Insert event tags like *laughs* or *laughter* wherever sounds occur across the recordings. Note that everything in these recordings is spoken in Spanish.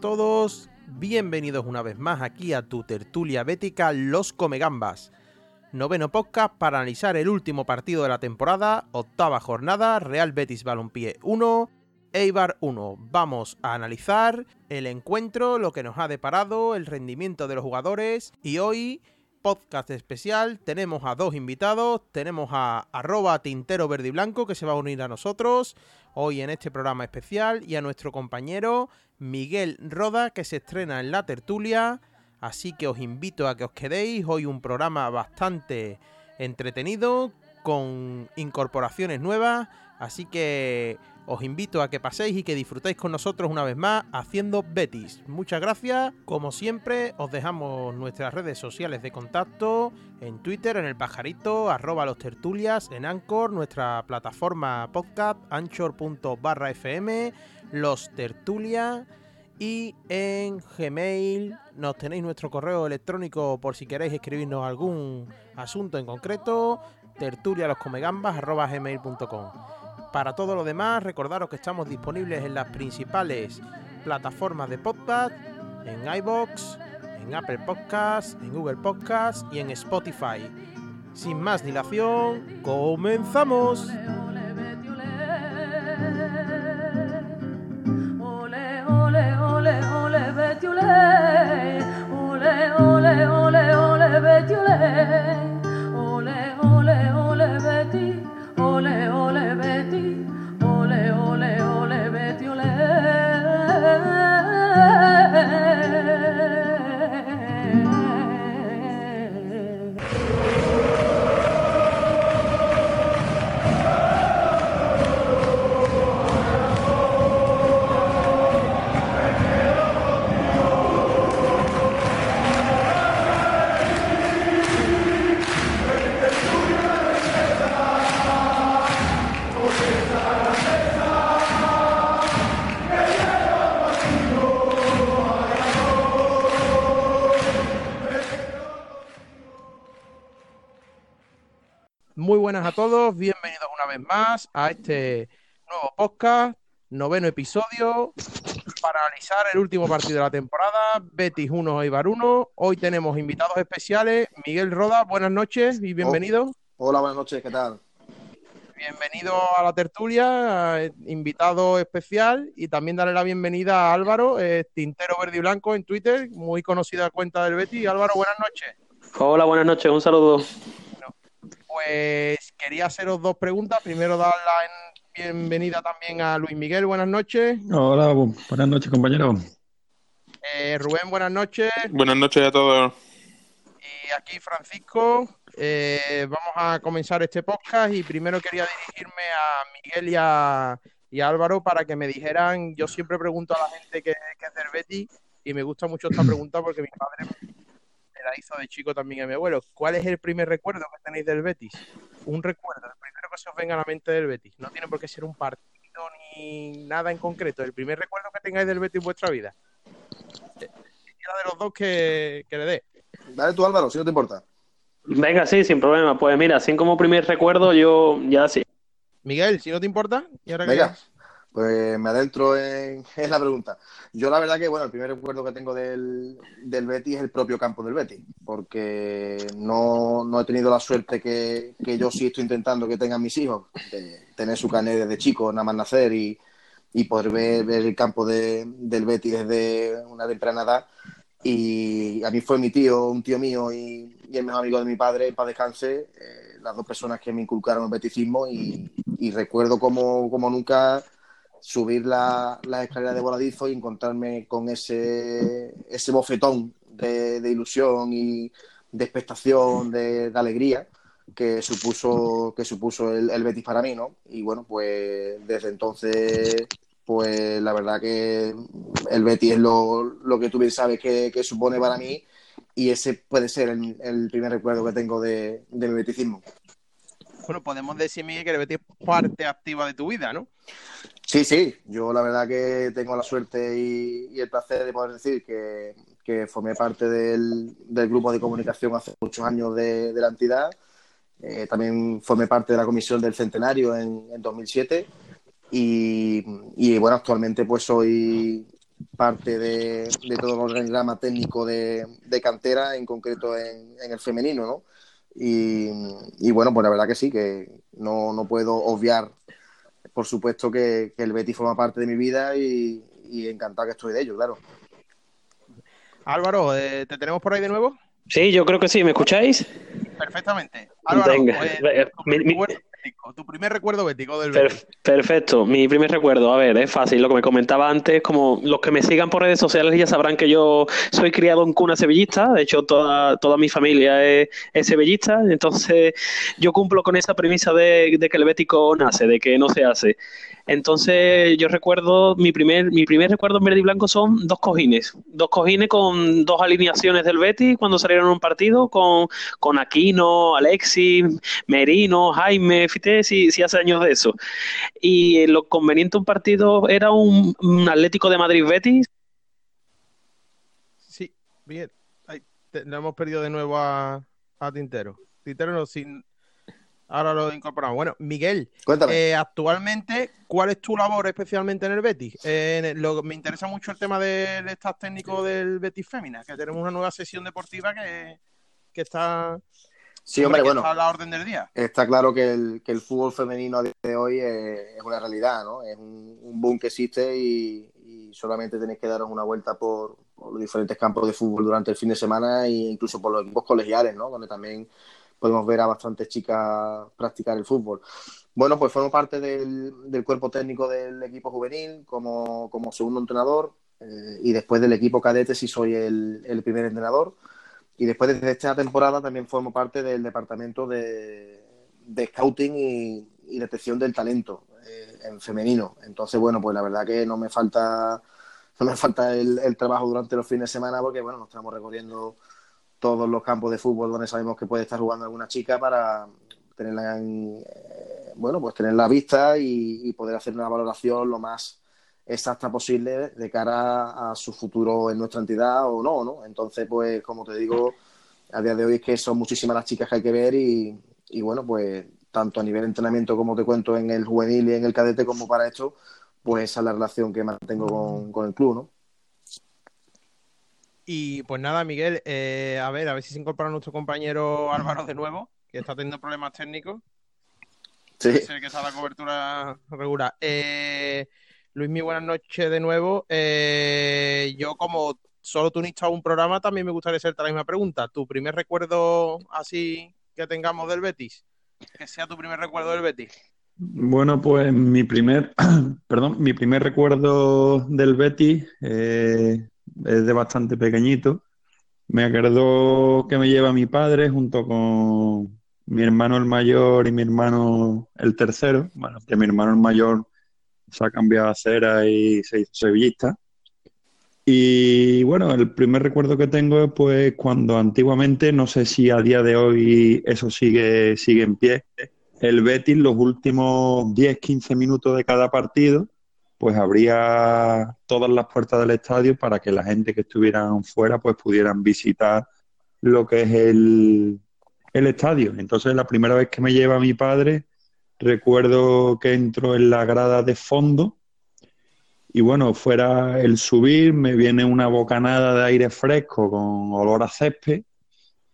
todos, bienvenidos una vez más aquí a tu tertulia bética Los Comegambas. Noveno podcast para analizar el último partido de la temporada, octava jornada, Real Betis Balompié 1, Eibar 1. Vamos a analizar el encuentro, lo que nos ha deparado, el rendimiento de los jugadores y hoy podcast especial. Tenemos a dos invitados. Tenemos a arroba tintero verde y blanco que se va a unir a nosotros hoy en este programa especial y a nuestro compañero Miguel Roda que se estrena en la tertulia. Así que os invito a que os quedéis. Hoy un programa bastante entretenido con incorporaciones nuevas. Así que os invito a que paséis y que disfrutéis con nosotros una vez más haciendo Betis. Muchas gracias. Como siempre, os dejamos nuestras redes sociales de contacto en Twitter, en el pajarito, arroba los tertulias, en Anchor, nuestra plataforma podcast, anchor.barra los tertulias. Y en Gmail nos tenéis nuestro correo electrónico por si queréis escribirnos algún asunto en concreto, tertulialoscomegambas.gmail.com. Para todo lo demás, recordaros que estamos disponibles en las principales plataformas de podcast, en iBox, en Apple Podcasts, en Google Podcasts y en Spotify. Sin más dilación, comenzamos. Ole, ole, ole, ole. Ole, ole, Muy buenas a todos, bienvenidos una vez más a este nuevo podcast, noveno episodio, para analizar el último partido de la temporada, Betis 1, Eibar 1. Hoy tenemos invitados especiales, Miguel Roda, buenas noches y bienvenido. Hola, buenas noches, ¿qué tal? Bienvenido a la tertulia, eh, invitado especial y también darle la bienvenida a Álvaro, eh, Tintero Verde y Blanco en Twitter, muy conocida cuenta del Betis. Álvaro, buenas noches. Hola, buenas noches, un saludo. Pues quería haceros dos preguntas. Primero dar la en- bienvenida también a Luis Miguel, buenas noches. Hola, bu- buenas noches, compañero. Eh, Rubén, buenas noches. Buenas noches a todos. Y aquí Francisco. Eh, vamos a comenzar este podcast y primero quería dirigirme a Miguel y a, y a Álvaro para que me dijeran, yo siempre pregunto a la gente que, que es del Betis y me gusta mucho esta *clears throat* pregunta porque mi padre me la hizo de chico también a mi abuelo. ¿Cuál es el primer recuerdo que tenéis del Betis? Un recuerdo, el primero que se os venga a la mente del Betis. No tiene por qué ser un partido ni nada en concreto. El primer recuerdo que tengáis del Betis en vuestra vida. Cualquiera de los dos que, que le dé. Dale tú, Álvaro, si no te importa. Venga, sí, sin problema. Pues mira, así como primer recuerdo, yo ya sí. Miguel, si no te importa. Y ahora que- Venga, pues me adentro en, *laughs* en la pregunta. Yo la verdad que, bueno, el primer recuerdo que tengo del, del Betis es el propio campo del Betis, porque no, no he tenido la suerte que, que yo sí estoy intentando que tengan mis hijos, de tener su carnet desde chico, nada más nacer y, y poder ver, ver el campo de- del Betis desde una temprana edad. Y a mí fue mi tío, un tío mío y, el mejor amigo de mi padre, para descanse, eh, las dos personas que me inculcaron el beticismo y, recuerdo como, como nunca subir la, las escaleras de voladizo y encontrarme con ese, ese bofetón de, ilusión y de expectación, de, alegría que supuso, que supuso el, el, Betis para mí, ¿no? Y bueno, pues desde entonces, pues la verdad que el Betis es lo, lo que tú bien sabes que, que, supone para mí y ese puede ser el, el primer recuerdo que tengo de, de mi beticismo. Bueno, podemos decir, Miguel, que el Betis es parte activa de tu vida, ¿no? Sí, sí, yo la verdad que tengo la suerte y, el placer de poder decir que, formé parte del, grupo de comunicación hace muchos años de, la entidad. Eh, también formé parte de la comisión del centenario en, 2007 y, bueno, actualmente pues soy parte de, todo el organigrama técnico de, cantera, en concreto en, el femenino, ¿no? Y, bueno, pues la verdad que sí, que no, no puedo obviar por supuesto que, el Betis forma parte de mi vida y, encantado que estoy de ello, claro. Álvaro, eh, ¿te tenemos por ahí de nuevo? Sí, yo creo que sí, ¿me escucháis? Perfectamente. Álvaro, pues, tu primer recuerdo bético del Betis. Perfecto, mi primer recuerdo, a ver, es fácil, lo que me comentaba antes, como los que me sigan por redes sociales ya sabrán que yo soy criado en cuna sevillista, de hecho toda, toda mi familia es, sevillista, entonces yo cumplo con esa premisa de, de que el bético nace, de que no se hace. Entonces yo recuerdo, mi primer, mi primer recuerdo en verde y blanco son dos cojines, dos cojines con dos alineaciones del Betis cuando salieron a un partido con, con Aquino, Alexis, Merino, Jaime, si, si hace años de eso. Y lo conveniente un partido era un, Atlético de Madrid Betis. Sí, bien. Lo hemos perdido de nuevo a, a Tintero. Tintero no, sin, Ahora lo incorporamos. Bueno, Miguel, eh, actualmente, ¿cuál es tu labor especialmente en el Betis? Eh, me interesa mucho el tema del staff técnico del Betis Fémina, que tenemos una nueva sesión deportiva que, está, sí, hombre, bueno, a la orden del día. Está claro que el, que el fútbol femenino de hoy es, una realidad, ¿no? Es un, boom que existe y, solamente tenéis que daros una vuelta por, por, los diferentes campos de fútbol durante el fin de semana e incluso por los equipos colegiales, ¿no? Donde también podemos ver a bastantes chicas practicar el fútbol. Bueno, pues formo parte del, cuerpo técnico del equipo juvenil como, segundo entrenador eh, y después del equipo cadete si soy el, primer entrenador. Y después de esta temporada también formo parte del departamento de, scouting y, detección del talento eh, en femenino. Entonces, bueno, pues la verdad que no me falta, no me falta el, trabajo durante los fines de semana porque, bueno, nos estamos recorriendo todos los campos de fútbol donde sabemos que puede estar jugando alguna chica para tenerla en, eh, bueno, pues tenerla a vista y, poder hacer una valoración lo más exacta posible de cara a su futuro en nuestra entidad o no, ¿no? Entonces, pues, como te digo, a día de hoy es que son muchísimas las chicas que hay que ver y, y bueno, pues, tanto a nivel de entrenamiento como te cuento en el juvenil y en el cadete como para esto, pues esa es la relación que mantengo con, con el club, ¿no? Y pues nada, Miguel, eh, a ver, a ver si se incorpora nuestro compañero Álvaro de nuevo, que está teniendo problemas técnicos. Sí. Sé que está la cobertura regular. Eh, Luis, mi buenas noches de nuevo. Eh, yo, como solo tú a un programa, también me gustaría hacerte la misma pregunta. ¿Tu primer recuerdo así que tengamos del Betis? Que sea tu primer recuerdo del Betis. Bueno, pues mi primer, *clears throat* perdón, mi primer recuerdo del Betis eh, es de bastante pequeñito. Me acuerdo que me lleva mi padre junto con mi hermano el mayor y mi hermano el tercero. Bueno, que mi hermano el mayor se ha cambiado a cera y se hizo sevillista. Y bueno, el primer recuerdo que tengo es pues cuando antiguamente, no sé si a día de hoy eso sigue, sigue en pie, el Betis los últimos 10-15 minutos de cada partido pues abría todas las puertas del estadio para que la gente que estuvieran fuera pues pudieran visitar lo que es el, el estadio. Entonces la primera vez que me lleva mi padre, recuerdo que entro en la grada de fondo y bueno, fuera el subir, me viene una bocanada de aire fresco con olor a césped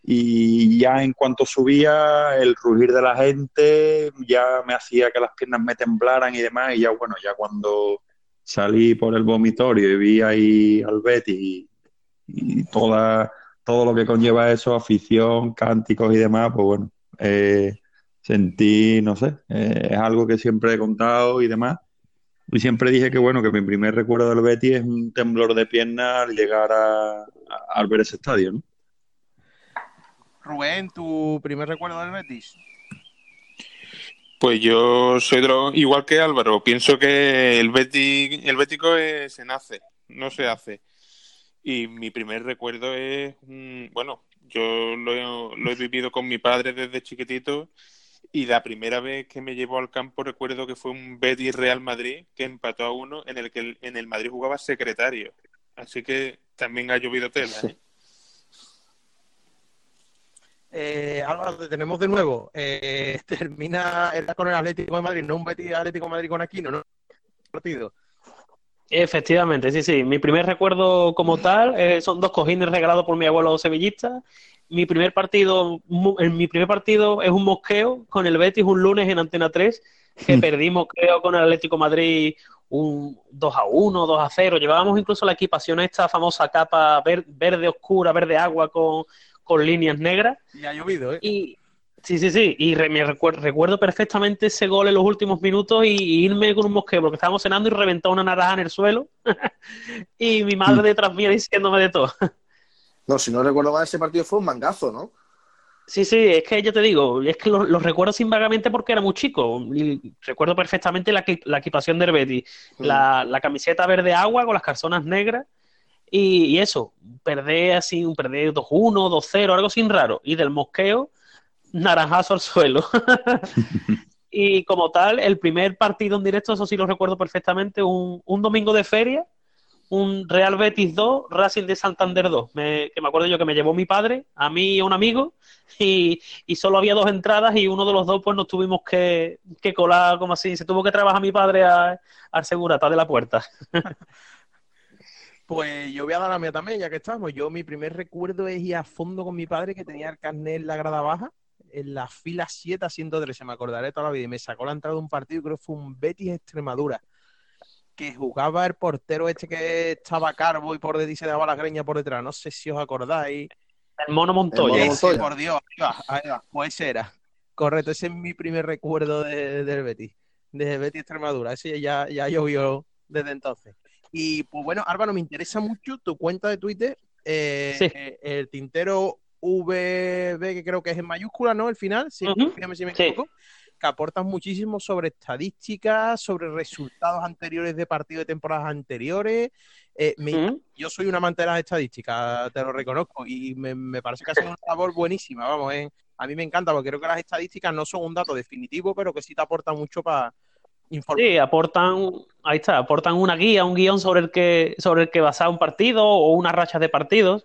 y ya en cuanto subía el rugir de la gente ya me hacía que las piernas me temblaran y demás y ya bueno ya cuando salí por el vomitorio y vi ahí al Betty y toda, todo lo que conlleva eso, afición, cánticos y demás, pues bueno, eh, sentí, no sé, eh, es algo que siempre he contado y demás. Y siempre dije que bueno, que mi primer recuerdo del Betis es un temblor de pierna al llegar a, al ver ese estadio, ¿no? Rubén, ¿tu primer recuerdo del Betis? Pues yo soy igual que Álvaro, pienso que el Betis, el Bético se nace, no se hace. Y mi primer recuerdo es, bueno, yo lo, lo he vivido con mi padre desde chiquitito y la primera vez que me llevó al campo recuerdo que fue un Betis Real Madrid que empató a uno en el que en el Madrid jugaba secretario. Así que también ha llovido tela. ¿eh? Eh, Álvaro, te tenemos de nuevo. Eh, *laughs* termina con el Atlético de Madrid, no un Betis Atlético de Madrid con Aquino, ¿no? Partido. Efectivamente, sí, sí. Mi primer recuerdo como tal eh, son dos cojines regalados por mi abuelo sevillista. Mi primer partido, en mi primer partido es un mosqueo con el Betis un lunes en Antena 3, que perdimos, creo, con el Atlético Madrid un 2 a 1, 2 a 0. Llevábamos incluso la equipación esta famosa capa verde oscura, verde agua con, con líneas negras. Y ha llovido, ¿eh? Y, sí, sí, sí. Y me recuerdo, recuerdo, perfectamente ese gol en los últimos minutos y, irme con un mosqueo, porque estábamos cenando y reventó una naranja en el suelo. *laughs* y mi madre mm. detrás mía diciéndome de todo. No, si no recuerdo mal, ese partido fue un mangazo, ¿no? Sí, sí, es que yo te digo, es que los lo recuerdo sin vagamente porque era muy chico. Y recuerdo perfectamente la, la equipación de Herbeti, mm. la, la, camiseta verde agua con las calzonas negras y, eso, perder así, un perder 2-1, 2-0, algo sin raro. Y del mosqueo, naranjazo al suelo. *laughs* *laughs* y como tal, el primer partido en directo, eso sí lo recuerdo perfectamente, un, un domingo de feria, un Real Betis 2, Racing de Santander 2. Me, que me acuerdo yo que me llevó mi padre, a mí y a un amigo, y, y, solo había dos entradas y uno de los dos pues nos tuvimos que, que colar como así. Se tuvo que trabajar mi padre al segurata de la puerta. *laughs* Pues yo voy a dar la mía también, ya que estamos. Yo mi primer recuerdo es ir a fondo con mi padre que tenía el carnet en la grada baja, en la fila 7 a 113, me acordaré toda la vida. Y me sacó la entrada de un partido, creo que fue un Betis Extremadura, que jugaba el portero este que estaba carbo y por detrás se daba la greña por detrás. No sé si os acordáis. El mono Montoya. por Dios, ahí va, Pues ese era. Correcto, ese es mi primer recuerdo de, del Betis, de Betis Extremadura. Ese ya, ya llovió desde entonces. Y pues bueno, Álvaro, me interesa mucho tu cuenta de Twitter, eh, eh, el tintero VB, que creo que es en mayúscula, ¿no? El final, sí, si me equivoco. Que aportas muchísimo sobre estadísticas, sobre resultados anteriores de partidos de temporadas anteriores. Eh, yo soy una amante de las estadísticas, te lo reconozco, y me, parece que ha sido una labor buenísima. Vamos, a mí me encanta porque creo que las estadísticas no son un dato definitivo, pero que sí te aportan mucho para Sí, aportan, ahí está, aportan una guía, un guion sobre el que, sobre el que basar un partido o una racha de partidos.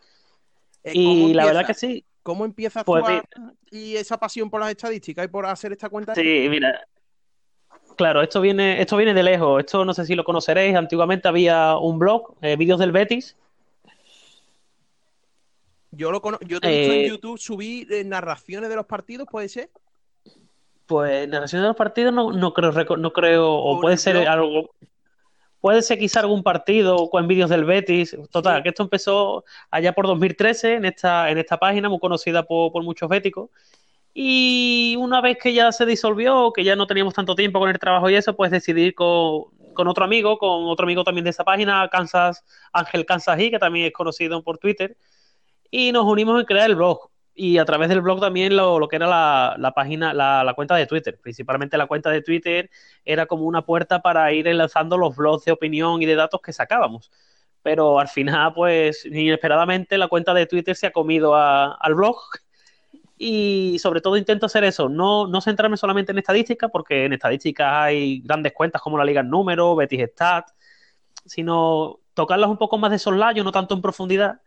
Eh, y la verdad que sí. ¿Cómo empieza pues, y esa pasión por las estadísticas y por hacer esta cuenta? Sí, mira. Claro, esto viene, esto viene de lejos. Esto no sé si lo conoceréis. Antiguamente había un blog, eh, vídeos del Betis. Yo lo conozco. Yo te he visto en eh, YouTube subir narraciones de los partidos, ¿puede ser? Pues narración de los partidos no, no creo, no creo, o puede ser algo, puede ser quizá algún partido con vídeos del Betis. Total, que esto empezó allá por 2013 en esta, en esta página muy conocida por, muchos béticos. Y una vez que ya se disolvió, que ya no teníamos tanto tiempo con el trabajo y eso, pues decidí con, con otro amigo, con otro amigo también de esa página, Kansas, Ángel Kansas que también es conocido por Twitter, y nos unimos en crear el blog y a través del blog también lo, que era la, página, la, cuenta de Twitter. Principalmente la cuenta de Twitter era como una puerta para ir enlazando los blogs de opinión y de datos que sacábamos. Pero al final, pues inesperadamente la cuenta de Twitter se ha comido al blog *laughs* y sobre todo intento hacer eso, no, no centrarme solamente en estadísticas, porque en estadísticas hay grandes cuentas como la Liga Número, Betis Stat, sino tocarlas un poco más de soslayo, no tanto en profundidad,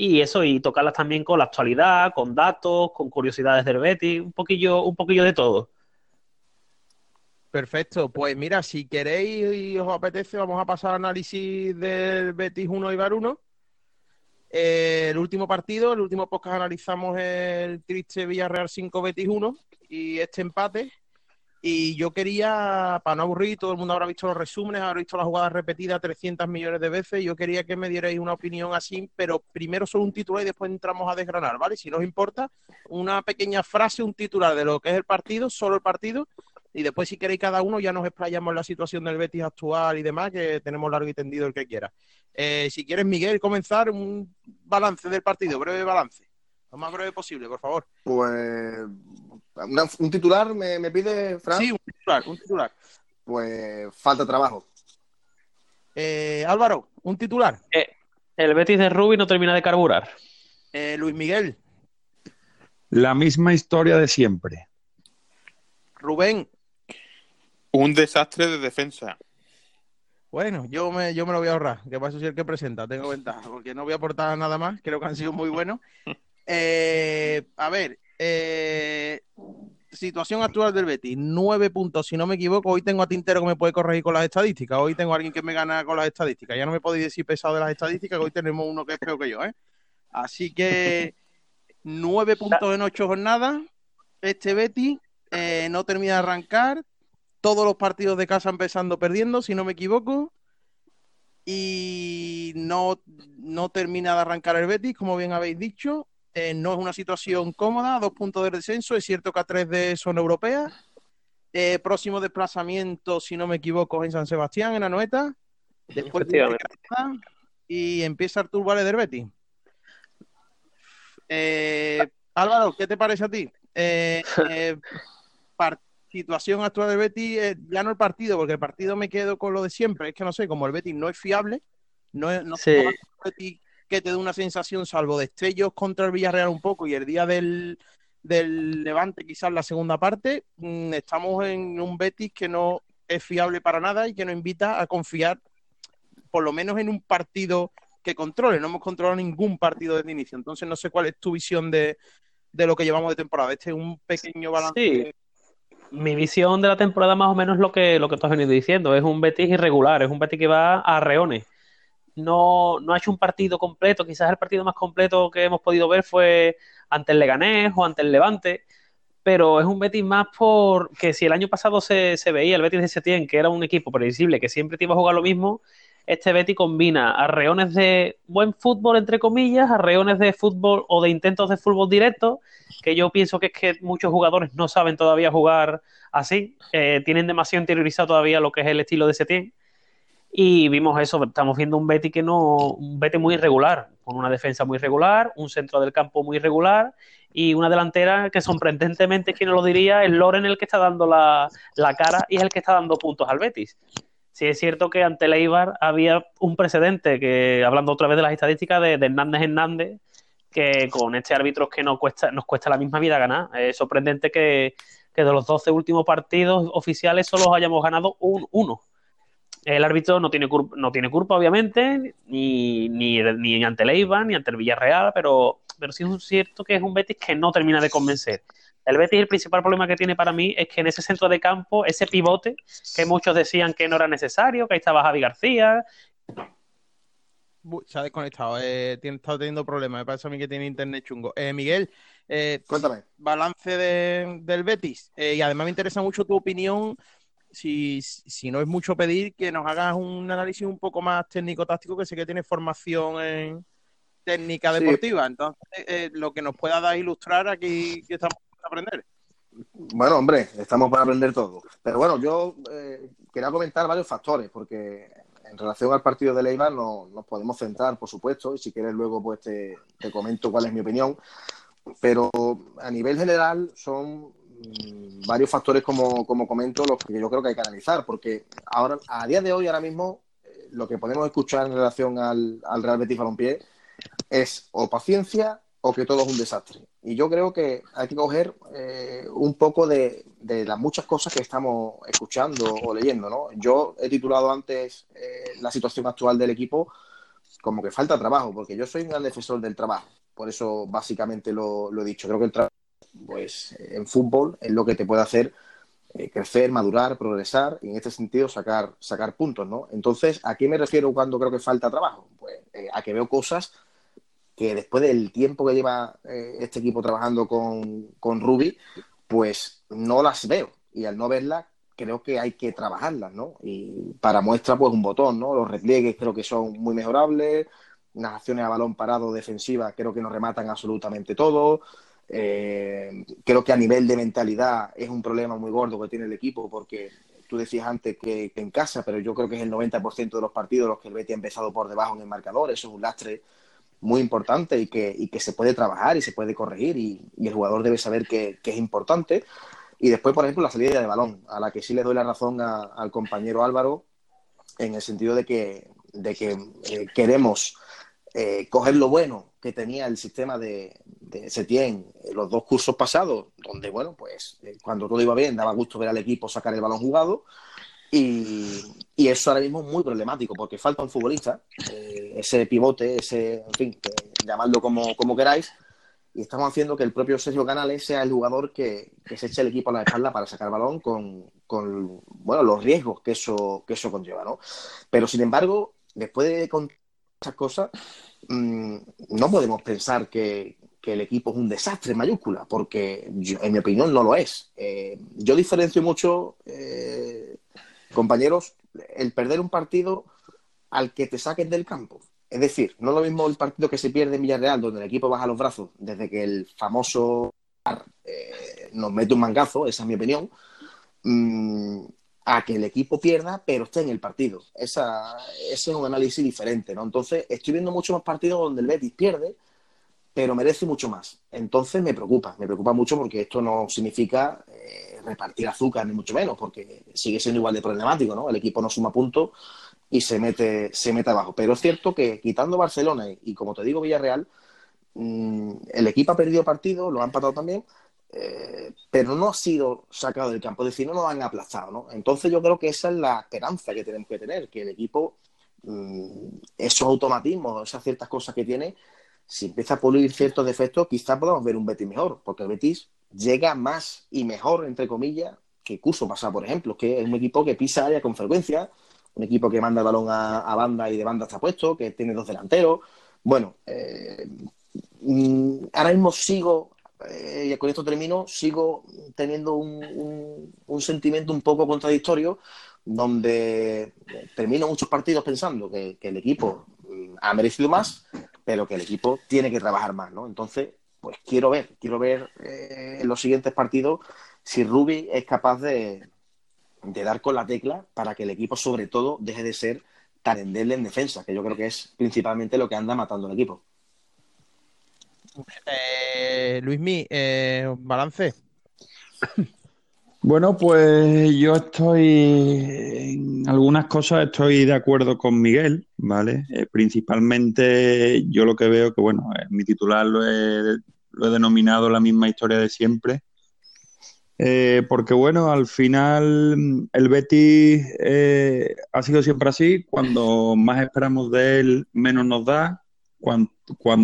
y eso, y tocarlas también con la actualidad, con datos, con curiosidades del Betis, un poquillo, un poquillo de todo. Perfecto, pues mira, si queréis y os apetece, vamos a pasar al análisis del Betis 1 y Bar 1. Eh, el último partido, el último podcast analizamos el triste Villarreal 5 Betis 1 y este empate. Y yo quería, para no aburrir, todo el mundo habrá visto los resúmenes, habrá visto las jugadas repetidas 300 millones de veces. Yo quería que me dierais una opinión así, pero primero solo un titular y después entramos a desgranar, ¿vale? Si no os importa, una pequeña frase, un titular de lo que es el partido, solo el partido. Y después, si queréis cada uno, ya nos explayamos la situación del Betis actual y demás, que tenemos largo y tendido el que quiera. Eh, si quieres, Miguel, comenzar un balance del partido, breve balance. Lo más breve posible, por favor. Pues una- un titular me, me pide, Fran. Sí, un titular, un titular. Pues falta trabajo. Eh, Álvaro, un titular. El Betis de Rubi no termina de carburar. Eh, Luis Miguel, La misma historia de siempre. Rubén. Un desastre de defensa. Bueno, yo me, yo me lo voy a ahorrar, que para eso soy el que presenta, tengo ventaja, porque no voy a aportar nada más, creo que han sido muy buenos. *laughs* Eh, a ver, eh, situación actual del Betis, nueve puntos, si no me equivoco, hoy tengo a Tintero que me puede corregir con las estadísticas, hoy tengo a alguien que me gana con las estadísticas, ya no me podéis decir pesado de las estadísticas, que hoy tenemos uno que es peor que yo, ¿eh? Así que nueve puntos en ocho jornadas, este Betis eh, no termina de arrancar, todos los partidos de casa empezando perdiendo, si no me equivoco. Y no, no termina de arrancar el Betis, como bien habéis dicho. Eh, no es una situación cómoda, dos puntos de descenso. Es cierto que a tres de zona europea. Eh, próximo desplazamiento, si no me equivoco, en San Sebastián, en Anoeta. Después y empieza Artur Vale del Betis. Eh, Álvaro, ¿qué te parece a ti? Eh, eh, situación actual del Betis, ya no el partido, porque el partido me quedo con lo de siempre. Es que no sé, como el Betis no es fiable, no es no Sí. Betis que te dé una sensación, salvo destellos contra el Villarreal un poco y el día del, del Levante, quizás la segunda parte, mm, estamos en un Betis que no es fiable para nada y que nos invita a confiar, por lo menos en un partido que controle. No hemos controlado ningún partido desde inicio. Entonces, no sé cuál es tu visión de, de lo que llevamos de temporada. Este es un pequeño balance. Sí. Mi visión de la temporada más o menos lo que, lo que tú has venido diciendo. Es un Betis irregular, es un Betis que va a reones. No, no ha hecho un partido completo. Quizás el partido más completo que hemos podido ver fue ante el Leganés o ante el Levante. Pero es un Betis más por que si el año pasado se, se veía el Betis de Setién, que era un equipo previsible, que siempre te iba a jugar lo mismo, este Betis combina arreones de buen fútbol, entre comillas, arreones de fútbol o de intentos de fútbol directo, que yo pienso que es que muchos jugadores no saben todavía jugar así, eh, tienen demasiado interiorizado todavía lo que es el estilo de Setién. Y vimos eso, estamos viendo un Betis que no, un Betis muy irregular, con una defensa muy irregular, un centro del campo muy irregular y una delantera que sorprendentemente, quien lo diría, es Loren el que está dando la, la cara y es el que está dando puntos al Betis. Sí es cierto que ante el Eibar había un precedente, que hablando otra vez de las estadísticas de, de Hernández Hernández, que con este árbitro que nos cuesta, nos cuesta la misma vida ganar. Es sorprendente que, que de los 12 últimos partidos oficiales solo hayamos ganado un uno. El árbitro no tiene, culpa, no tiene culpa, obviamente, ni, ni, ni ante el Eibar, ni ante el Villarreal, pero, pero sí es cierto que es un Betis que no termina de convencer. El Betis, el principal problema que tiene para mí es que en ese centro de campo, ese pivote, que muchos decían que no era necesario, que ahí estaba Javi García. Se ha desconectado, eh, tiene, está teniendo problemas, me parece a mí que tiene internet chungo. Eh, Miguel, eh, Cuéntame. balance de- del Betis, eh, y además me interesa mucho tu opinión, si, si no es mucho pedir, que nos hagas un análisis un poco más técnico-táctico, que sé que tienes formación en técnica Sí. deportiva, entonces eh, lo que nos pueda dar ilustrar aquí que estamos a aprender. Bueno, hombre, estamos para aprender todo. Pero bueno, yo eh, quería comentar varios factores, porque en relación al partido de Leibar no, nos podemos centrar, por supuesto, y si quieres luego pues te, te comento cuál es mi opinión. Pero a nivel general son varios factores, como, como comento, los que yo creo que hay que analizar, porque ahora, a día de hoy, ahora mismo, eh, lo que podemos escuchar en relación al, al Real Betis Balompié es o paciencia o que todo es un desastre. Y yo creo que hay que coger eh, un poco de, de, las muchas cosas que estamos escuchando o leyendo. ¿no? Yo he titulado antes eh, la situación actual del equipo como que falta trabajo, porque yo soy un gran defensor del trabajo. Por eso básicamente lo, lo he dicho. Creo que el trabajo pues, en fútbol es lo que te puede hacer eh, crecer, madurar, progresar y en este sentido sacar, sacar puntos. ¿no? Entonces, ¿a qué me refiero cuando creo que falta trabajo? Pues eh, a que veo cosas que después del tiempo que lleva eh, este equipo trabajando con, con Ruby, pues no las veo. y al no verlas, creo que hay que trabajarlas, ¿no? Y para muestra, pues un botón, ¿no? Los repliegues creo que son muy mejorables, las acciones a balón parado defensivas creo que nos rematan absolutamente todo. Eh, creo que a nivel de mentalidad es un problema muy gordo que tiene el equipo porque tú decías antes que, en casa, pero yo creo que es el 90% de los partidos los que el Betis ha empezado por debajo en el marcador. Eso es un lastre muy importante y que, y que se puede trabajar y se puede corregir y, el jugador debe saber que, es importante. Y después, por ejemplo, la salida de balón, a la que sí le doy la razón al compañero Álvaro en el sentido de que, de que eh, queremos eh, coger lo bueno que tenía el sistema de, de Setien los dos cursos pasados, donde, bueno, pues eh, cuando todo iba bien, daba gusto ver al equipo sacar el balón jugado. Y, eso ahora mismo es muy problemático porque falta un futbolista, eh, ese pivote, ese, en fin, llamadlo como, como queráis, y estamos haciendo que el propio Sergio Canales sea el jugador que, se eche el equipo a la espalda para sacar balón con, con, bueno, los riesgos que eso, que eso conlleva, ¿no? Pero sin embargo, después de contar esas cosas, mm, no podemos pensar que, el equipo es un desastre en mayúscula, porque en mi opinión no lo es. Eh, yo diferencio mucho, eh, compañeros, el perder un partido al que te saquen del campo. Es decir, no es lo mismo el partido que se pierde en Villarreal, donde el equipo baja los brazos desde que el famoso eh, nos mete un mangazo, esa es mi opinión, mm, a que el equipo pierda, pero esté en el partido. Esa, ese es un análisis diferente, ¿no? Entonces, estoy viendo muchos más partidos donde el Betis pierde, pero merece mucho más. Entonces me preocupa, me preocupa mucho porque esto no significa eh, repartir azúcar, ni mucho menos, porque sigue siendo igual de problemático, ¿no? El equipo no suma puntos y se mete, se mete abajo. Pero es cierto que quitando Barcelona y, como te digo, Villarreal, mm, el equipo ha perdido partido, lo ha empatado también, eh, pero no ha sido sacado del campo, es decir, no lo han aplastado, ¿no? Entonces yo creo que esa es la esperanza que tenemos que tener, que el equipo, mm, esos automatismos, esas ciertas cosas que tiene, si empieza a pulir ciertos defectos, quizás podamos ver un Betis mejor, porque el Betis llega más y mejor, entre comillas, que Cuso pasa, por ejemplo, que es un equipo que pisa área con frecuencia, un equipo que manda el balón a, banda y de banda está puesto, que tiene dos delanteros. Bueno, eh, mm, ahora mismo sigo, eh, y con esto termino, sigo teniendo un, sentimiento un poco contradictorio, donde termino muchos partidos pensando que el equipo mm, ha merecido más, pero que el equipo tiene que trabajar más, ¿no? Entonces, pues quiero ver, quiero ver eh, en los siguientes partidos si Rubi es capaz de, dar con la tecla para que el equipo, sobre todo, deje de ser tan endeble en defensa, que yo creo que es principalmente lo que anda matando al equipo. Eh, Luismi, eh, balance. Bueno, pues yo estoy en algunas cosas estoy de acuerdo con Miguel, ¿vale? Eh, principalmente yo lo que veo que, bueno, eh, mi titular lo he, denominado la misma historia de siempre, porque, bueno, al final el Betis ha sido siempre así, cuando más esperamos de él, menos nos da, cuando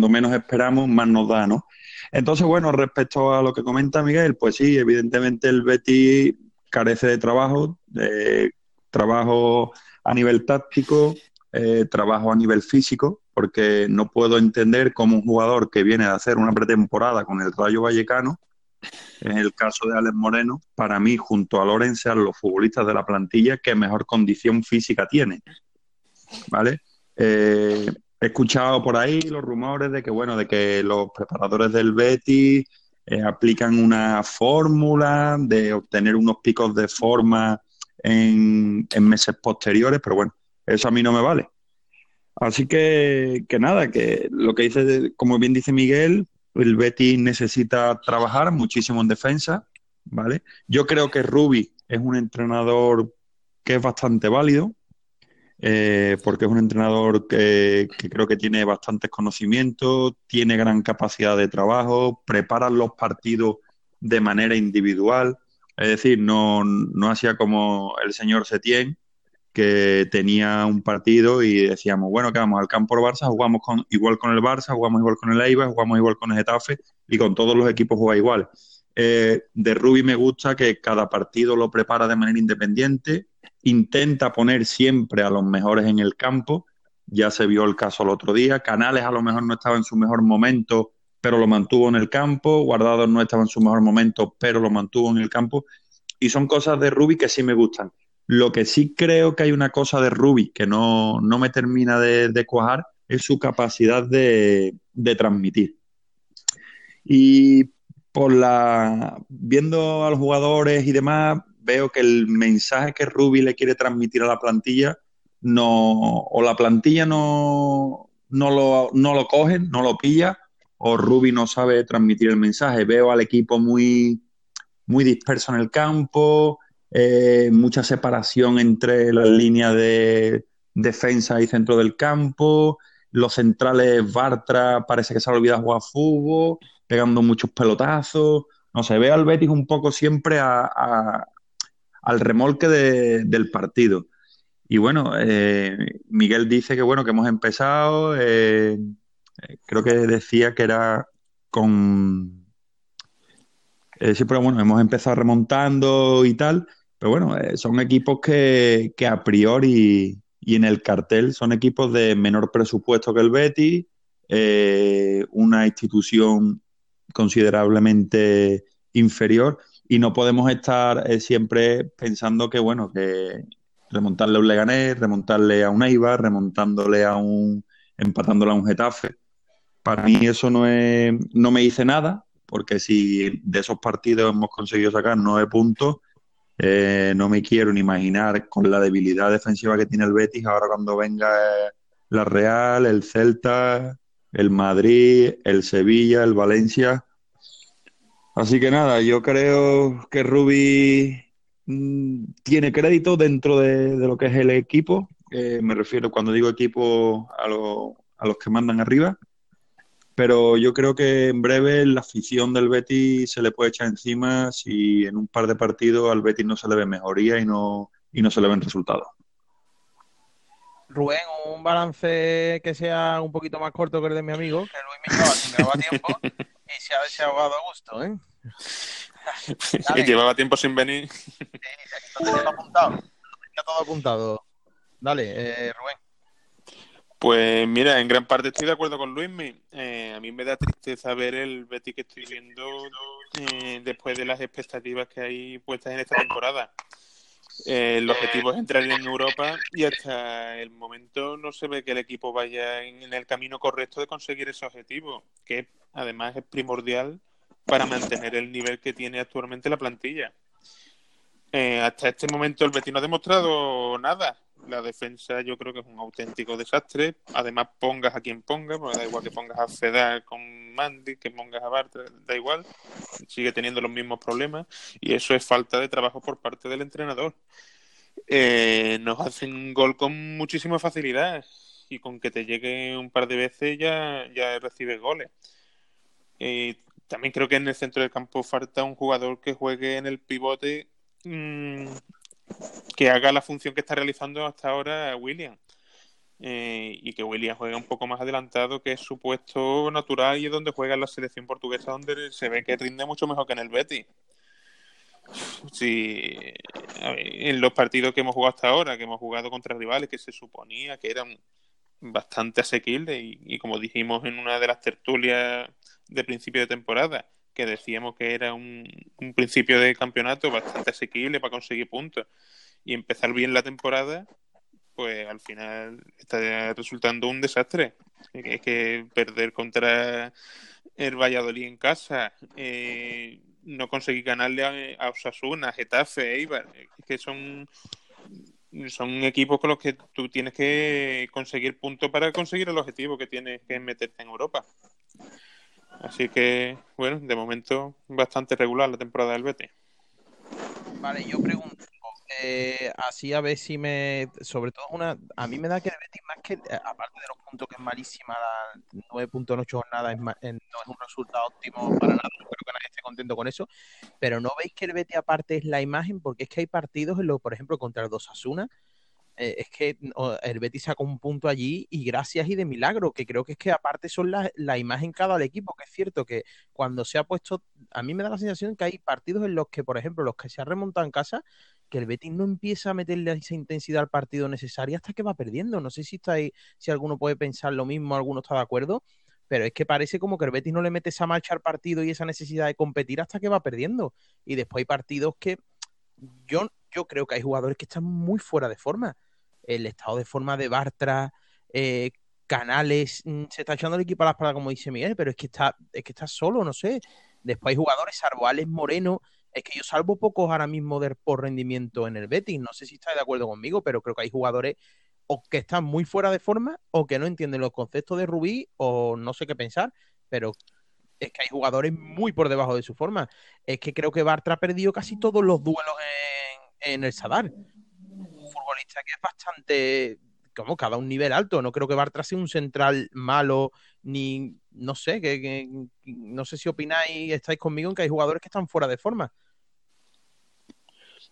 menos esperamos, más nos da, ¿no? Entonces, bueno, respecto a lo que comenta Miguel, pues sí, evidentemente el Betis carece de trabajo, trabajo a nivel táctico, eh, trabajo a nivel físico, porque no puedo entender cómo un jugador que viene de hacer una pretemporada con el Rayo Vallecano, en el caso de Alex Moreno, para mí, junto a Loren, sean los futbolistas de la plantilla que mejor condición física tiene. ¿Vale? Eh, he escuchado por ahí los rumores de que, bueno, de que los preparadores del Betis eh, aplican una fórmula de obtener unos picos de forma en, meses posteriores, pero bueno, eso a mí no me vale. Así que, que nada, que lo que dice, como bien dice Miguel, el Betis necesita trabajar muchísimo en defensa, ¿vale? Yo creo que Rubi es un entrenador que es bastante válido, eh, porque es un entrenador que, creo que tiene bastantes conocimientos, tiene gran capacidad de trabajo, prepara los partidos de manera individual, es decir, no, no hacía como el señor Setién, que tenía un partido y decíamos, bueno, que vamos al campo Barça, jugamos con, igual con el Barça, jugamos igual con el Eibar, jugamos igual con el Getafe y con todos los equipos juega igual. Eh, de Rubi me gusta que cada partido lo prepara de manera independiente, intenta poner siempre a los mejores en el campo. Ya se vio el caso el otro día. Canales a lo mejor no estaba en su mejor momento, pero lo mantuvo en el campo. Guardado no estaba en su mejor momento, pero lo mantuvo en el campo. y son cosas de Ruby que sí me gustan. Lo que sí creo que hay una cosa de Ruby que no, no me termina de, de cuajar es su capacidad de, de transmitir. Y por la viendo a los jugadores y demás, veo que el mensaje que Ruby le quiere transmitir a la plantilla no o la plantilla no, no, lo, no lo cogen, no lo pilla, o Ruby no sabe transmitir el mensaje. Veo al equipo muy, muy disperso en el campo, eh, mucha separación entre las líneas de defensa y centro del campo. Los centrales Bartra parece que se ha olvidado jugar fútbol, pegando muchos pelotazos. No sé, veo al Betis un poco siempre a, a, al remolque de, del partido. Y bueno, eh, Miguel dice que bueno, que hemos empezado, eh, creo que decía que era con... Eh, sí, pero bueno, hemos empezado remontando y tal, pero bueno, eh, son equipos que, que a priori y en el cartel son equipos de menor presupuesto que el Betis, eh, una institución considerablemente inferior y no podemos estar eh, siempre pensando que, bueno, que remontarle a un Leganés, remontarle a un Eibar, remontándole a un, empatándole a un Getafe. Para mí eso no, es, no me dice nada, porque si de esos partidos hemos conseguido sacar nueve puntos, eh, no me quiero ni imaginar con la debilidad defensiva que tiene el Betis ahora cuando venga la Real, el Celta, el Madrid, el Sevilla, el Valencia. Así que nada, yo creo que Rubi mm, tiene crédito dentro de, de, lo que es el equipo. Eh, me refiero cuando digo equipo a, lo, a los que mandan arriba pero yo creo que en breve la afición del Betis se le puede echar encima si en un par de partidos al Betis no se le ve mejoría y no, y no se le ven resultados. Rubén, un balance que sea un poquito más corto que el de mi amigo, que Luis me llevaba sin grabar tiempo *laughs* y se ha, se ha ahogado a gusto, ¿eh? *laughs* Y llevaba tiempo sin venir. Sí, aquí lo tenía apuntado. Lo tenía todo apuntado. Dale, eh, Rubén. Pues mira, en gran parte estoy de acuerdo con Luismi. Eh, a mí me da tristeza ver el Betis que estoy viendo eh, después de las expectativas que hay puestas en esta temporada. Eh, el objetivo es entrar en Europa y hasta el momento no se ve que el equipo vaya en, en el camino correcto de conseguir ese objetivo, que además es primordial para mantener el nivel que tiene actualmente la plantilla. Eh, hasta este momento el Betis no ha demostrado nada. La defensa yo creo que es un auténtico desastre. Además, pongas a quien ponga, porque da igual que pongas a Fedar con Mandy, que pongas a Bartra, da igual. Sigue teniendo los mismos problemas. Y eso es falta de trabajo por parte del entrenador. Eh, nos hacen gol con muchísima facilidad. Y con que te llegue un par de veces ya, ya recibes goles. También creo que en el centro del campo falta un jugador que juegue en el pivote mmm, que haga la función que está realizando hasta ahora William. Eh, y que William juegue un poco más adelantado, que es su puesto natural y es donde juega en la selección portuguesa, donde se ve que rinde mucho mejor que en el Betis. Sí, en los partidos que hemos jugado hasta ahora, que hemos jugado contra rivales que se suponía que eran bastante asequibles y como dijimos en una de las tertulias de principio de temporada, que decíamos que era un, principio de campeonato bastante asequible para conseguir puntos y empezar bien la temporada, pues al final está resultando un desastre. Es que perder contra el Valladolid en casa, eh, no conseguir ganarle a, a Osasuna, Getafe, Eibar, es que son son equipos con los que tú tienes que conseguir puntos para conseguir el objetivo que tienes que meterte en Europa. Así que, bueno, de momento bastante regular la temporada del Betis. Vale, yo pregunto, eh, así a ver si me, sobre todo una, a mí me da que el Betis más que, eh, aparte de los puntos que es malísima, la 9 puntos en 8 jornadas es, no es un resultado óptimo para nada, espero que nadie esté contento con eso, pero no veis que el Betis aparte es la imagen, porque es que hay partidos, en lo, por ejemplo, contra el Dos Asuna, eh, es que el Betis sacó un punto allí y gracias y de milagro, que creo que es que aparte son la, la imagen cada del equipo, que es cierto que cuando se ha puesto, a mí me da la sensación que hay partidos en los que, por ejemplo, los que se ha remontado en casa, que el Betis no empieza a meterle esa intensidad al partido necesaria hasta que va perdiendo. No sé si está ahí, si alguno puede pensar lo mismo, alguno está de acuerdo, pero es que parece como que el Betis no le mete esa marcha al partido y esa necesidad de competir hasta que va perdiendo. Y después hay partidos que yo, yo creo que hay jugadores que están muy fuera de forma. El estado de forma de Bartra, eh, Canales, mm, se está echando el equipo a la espalda, como dice Miguel, pero es que está, es que está solo, no sé. Después hay jugadores, salvo Alex Moreno, es que yo salvo pocos ahora mismo por rendimiento en el Betis. No sé si estáis de acuerdo conmigo, pero creo que hay jugadores o que están muy fuera de forma o que no entienden los conceptos de Rubí o no sé qué pensar, pero es que hay jugadores muy por debajo de su forma. Es que creo que Bartra ha perdido casi todos los duelos en, en el Sadar. Que es bastante, como cada un nivel alto. No creo que Bartra sea un central malo, ni no sé, que, que- no sé si opináis, estáis conmigo en que hay jugadores que están fuera de forma.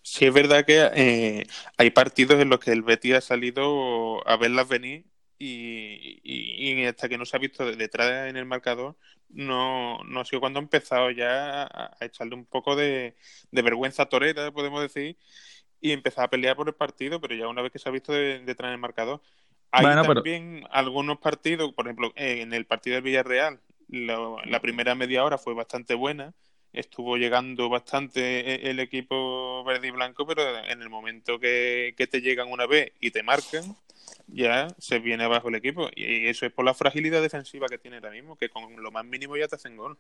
Sí, es verdad que eh, hay partidos en los que el Betis ha salido a verlas venir y, hasta que no se ha visto de- detrás en el marcador, no, no ha sido cuando ha empezado ya a, a echarle un poco de, de vergüenza torera, podemos decir, y empezar a pelear por el partido, pero ya una vez que se ha visto de- detrás en el marcador. Hay Bueno, pero- también algunos partidos, por ejemplo, eh, en el partido del Villarreal, la primera media hora fue bastante buena, estuvo llegando bastante e- el equipo verde y blanco, pero en el momento que, que te llegan una vez y te marcan, ya se viene abajo el equipo. Y eso es por la fragilidad defensiva que tiene ahora mismo, que con lo más mínimo ya te hacen gol.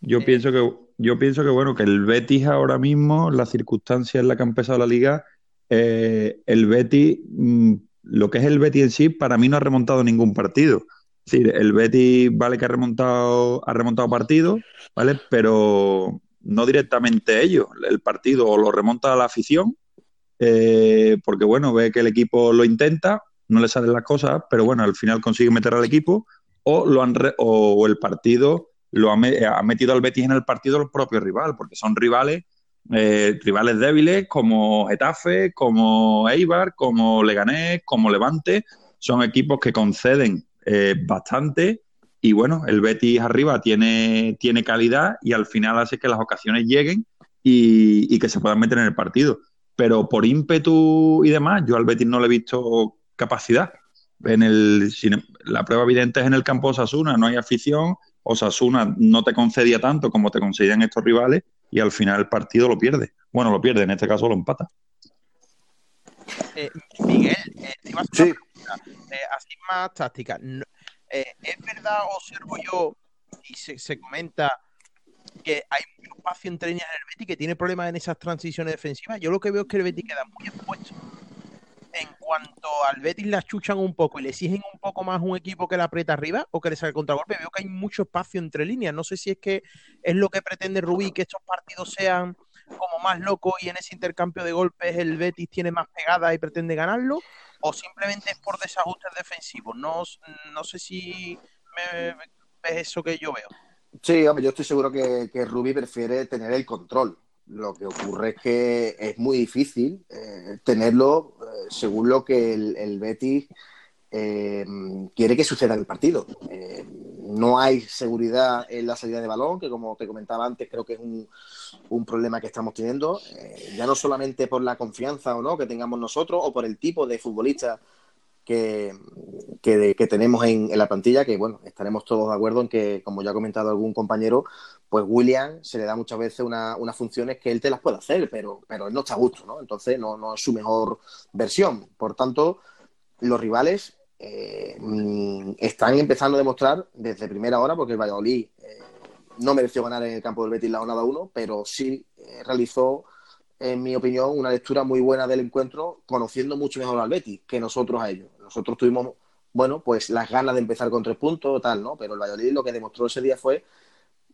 Yo Eh, pienso que, yo pienso que bueno, que el Betis ahora mismo, las circunstancias en las que ha empezado la liga, eh, el Betis, mm, lo que es el Betis en sí, para mí no ha remontado ningún partido. Es decir, el Betis vale que ha remontado, ha remontado partidos, ¿vale? Pero no directamente ellos. El partido o lo remonta la afición, eh, porque bueno, ve que el equipo lo intenta, no le salen las cosas, pero bueno, al final consigue meter al equipo, o lo han re- o el partido lo ha, me- ha metido al Betis en el partido el propio rival, porque son rivales, eh, rivales débiles como Getafe, como Eibar, como Leganés, como Levante, son equipos que conceden eh, bastante y bueno, el Betis arriba tiene, tiene calidad y al final hace que las ocasiones lleguen y, y que se puedan meter en el partido. Pero por ímpetu y demás, yo al Betis no le he visto capacidad. En el, la prueba evidente es en el campo de Osasuna, no hay afición, Osasuna no te concedía tanto como te concedían estos rivales y al final el partido lo pierde. Bueno, lo pierde, en este caso lo empata. Eh, Miguel, eh, te iba a hacer Sí. una pregunta, eh, así más táctica. No- eh, ¿Es verdad, observo yo, y se, se comenta que hay mucho espacio entre líneas en el Betis que tiene problemas en esas transiciones defensivas? Yo lo que veo es que el Betis queda muy expuesto. Cuanto al Betis le achuchan un poco y le exigen un poco más un equipo que le aprieta arriba o que le sale el contragolpe, veo que hay mucho espacio entre líneas. No sé si es que es lo que pretende Rubí, que estos partidos sean como más locos y en ese intercambio de golpes el Betis tiene más pegada y pretende ganarlo, o simplemente es por desajustes defensivos. No, no sé si me, ves eso que yo veo. Sí, hombre, yo estoy seguro que, Rubi prefiere tener el control. Lo que ocurre es que es muy difícil eh, tenerlo eh, según lo que el, el Betis eh, quiere que suceda en el partido. Eh, no hay seguridad en la salida de balón, que como te comentaba antes, creo que es un, un problema que estamos teniendo, eh, ya no solamente por la confianza o no que tengamos nosotros o por el tipo de futbolista que, que, que tenemos en, la plantilla, que bueno, estaremos todos de acuerdo en que, como ya ha comentado algún compañero, pues William se le da muchas veces una, unas funciones que él te las puede hacer, pero, pero él no está a gusto, ¿no? Entonces no, no es su mejor versión. Por tanto, los rivales eh, están empezando a demostrar desde primera hora, porque el Valladolid eh, no mereció ganar en el campo del Betis la jornada 1, pero sí eh, realizó en mi opinión, una lectura muy buena del encuentro, conociendo mucho mejor al Betis que nosotros a ellos. Nosotros tuvimos, bueno, pues las ganas de empezar con tres puntos, tal, ¿no? Pero el Valladolid lo que demostró ese día fue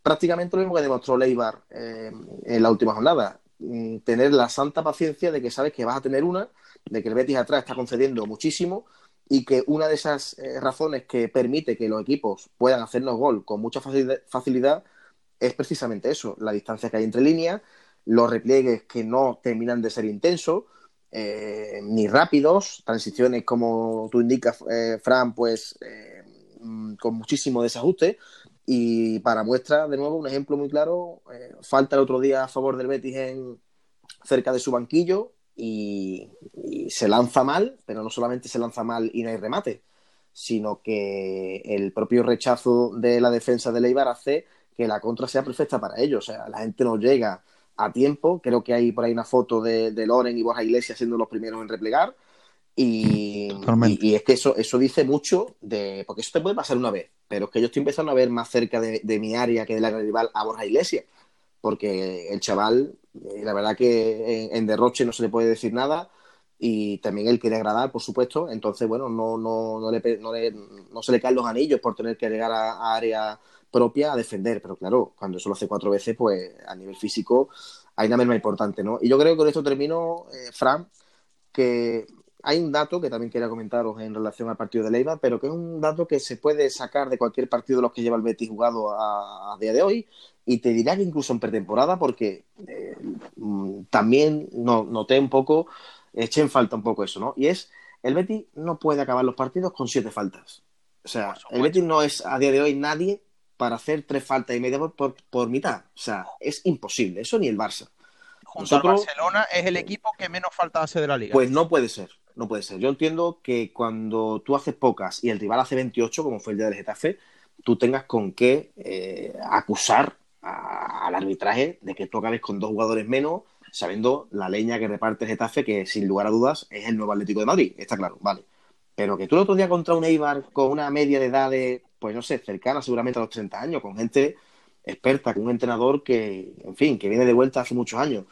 prácticamente lo mismo que demostró Leibar eh, en la última jornada. Mm, Tener la santa paciencia de que sabes que vas a tener una, de que el Betis atrás está concediendo muchísimo y que una de esas eh, razones que permite que los equipos puedan hacernos gol con mucha facilidad es precisamente eso, la distancia que hay entre líneas, los repliegues que no terminan de ser intensos, eh, ni rápidos, transiciones como tú indicas, eh, Fran, pues eh, con muchísimo desajuste. Y para muestra, de nuevo, un ejemplo muy claro, eh, falta el otro día a favor del Betis en, cerca de su banquillo y, y, se lanza mal, pero no solamente se lanza mal y no hay remate, sino que el propio rechazo de la defensa de Leibar hace que la contra sea perfecta para ellos. O sea, la gente no llega a tiempo. Creo que hay por ahí una foto de, de Loren y Borja Iglesias siendo los primeros en replegar. Y, y- y es que eso, eso dice mucho de. Porque eso te puede pasar una vez, pero es que yo estoy empezando a ver más cerca de, de mi área que de la rival a Borja Iglesias. Porque el chaval, eh, la verdad que en, en derroche no se le puede decir nada. Y también él quiere agradar, por supuesto. Entonces, bueno, no, no, no, le, no, le- no se le caen los anillos por tener que llegar a, a área propia a defender. Pero claro, cuando eso lo hace cuatro veces, pues a nivel físico hay una merma importante, ¿no? Y yo creo que con esto termino, eh, Fran, que hay un dato que también quería comentaros en relación al partido de Leiva, pero que es un dato que se puede sacar de cualquier partido de los que lleva el Betis jugado a, día de hoy, y te dirá que incluso en pretemporada, porque eh, mm, también no, noté un poco, eché en falta un poco eso, ¿no? Y es, el Betis no puede acabar los partidos con siete faltas. O sea, el Betis no es a día de hoy nadie para hacer tres faltas y media por, por, por mitad. O sea, es imposible, eso ni el Barça. Junto al Barcelona es el equipo que menos falta hace de la liga. Pues no puede ser, no puede ser. Yo entiendo que cuando tú haces pocas y el rival hace 28, como fue el día del Getafe, tú tengas con qué eh, acusar a- al arbitraje de que tú acabes con dos jugadores menos, sabiendo la leña que reparte Getafe, que sin lugar a dudas es el nuevo Atlético de Madrid, está claro, vale. Pero que tú el otro día contra un Eibar con una media de edad de, pues no sé, cercana seguramente a los 30 años, con gente experta, con un entrenador que, en fin, que viene de vuelta hace muchos años.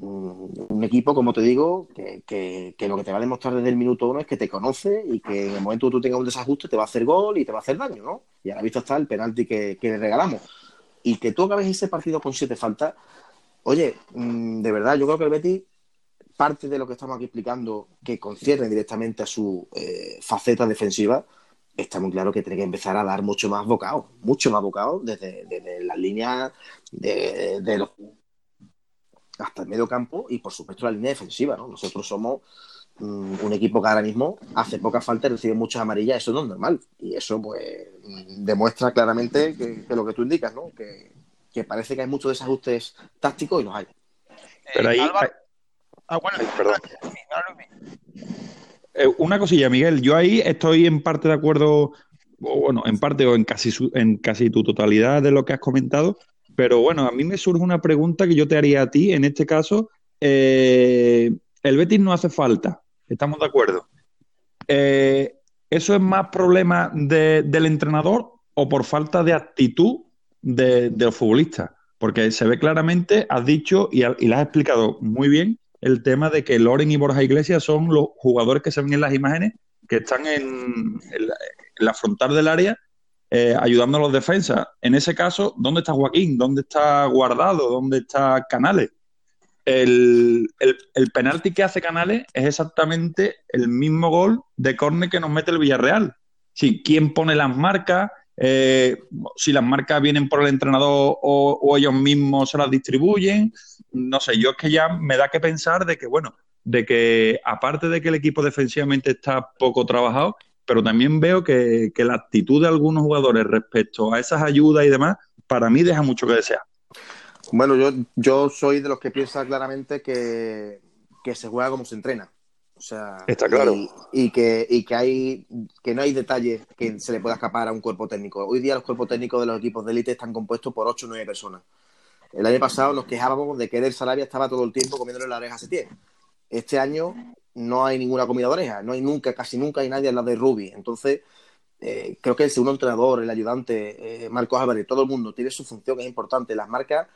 Un, un equipo, como te digo, que, que- que lo que te va a demostrar desde el minuto uno es que te conoce y que en el momento que tú tengas un desajuste te va a hacer gol y te va a hacer daño, ¿no? Y a la vista está el penalti que, que le regalamos. Y que tú acabes ese partido con siete faltas, oye, mm, de verdad, yo creo que el Betis, parte de lo que estamos aquí explicando, que concierne directamente a su eh, faceta defensiva, está muy claro que tiene que empezar a dar mucho más bocado, mucho más bocado desde, las líneas de, los hasta el medio campo y por supuesto la línea defensiva, ¿no? Nosotros somos mm, un equipo que ahora mismo hace poca falta y recibe muchas amarillas, eso no es normal. Y eso pues mm, demuestra claramente que, que lo que tú indicas, ¿no? Que, que parece que hay muchos desajustes tácticos y los hay. Pero ahí, Álvaro- Ah, bueno, Ay, perdón. Eh, una cosilla, Miguel. Yo ahí estoy en parte de acuerdo, o bueno, en parte o en casi, su- en casi tu totalidad de lo que has comentado. Pero bueno, a mí me surge una pregunta que yo te haría a ti. En este caso, eh, el Betis no hace falta. Estamos de acuerdo. Eh, ¿Eso es más problema de- del entrenador o por falta de actitud de, los futbolistas? Porque se ve claramente, has dicho y, has explicado muy bien, el tema de que Loren y Borja Iglesias son los jugadores que se ven en las imágenes que están en, en la, frontal del área eh, ayudando a los defensas. En ese caso, ¿dónde está Joaquín? ¿Dónde está Guardado? ¿Dónde está Canales? El, el, el penalti que hace Canales es exactamente el mismo gol de córner que nos mete el Villarreal. Sí, ¿quién pone las marcas? Eh, si las marcas vienen por el entrenador o, ellos mismos se las distribuyen. No sé, yo es que ya me da que pensar de que, bueno, de que aparte de que el equipo defensivamente está poco trabajado, pero también veo que, que la actitud de algunos jugadores respecto a esas ayudas y demás, para mí deja mucho que desear. Bueno, yo, yo soy de los que piensa claramente que, que se juega como se entrena. O sea, Está claro. Y, y que, y que hay que no hay detalles que se le pueda escapar a un cuerpo técnico. Hoy día los cuerpos técnicos de los equipos de élite están compuestos por 8 o 9 personas. El año pasado nos quejábamos de que Eder Sarabia estaba todo el tiempo comiéndole la oreja a Setién. Este año no hay ninguna comida de oreja, no hay nunca, casi nunca hay nadie al lado de Rubi. Entonces, eh, creo que el segundo entrenador, el ayudante, eh, Marcos Álvarez, todo el mundo tiene su función, que es importante. Las marcas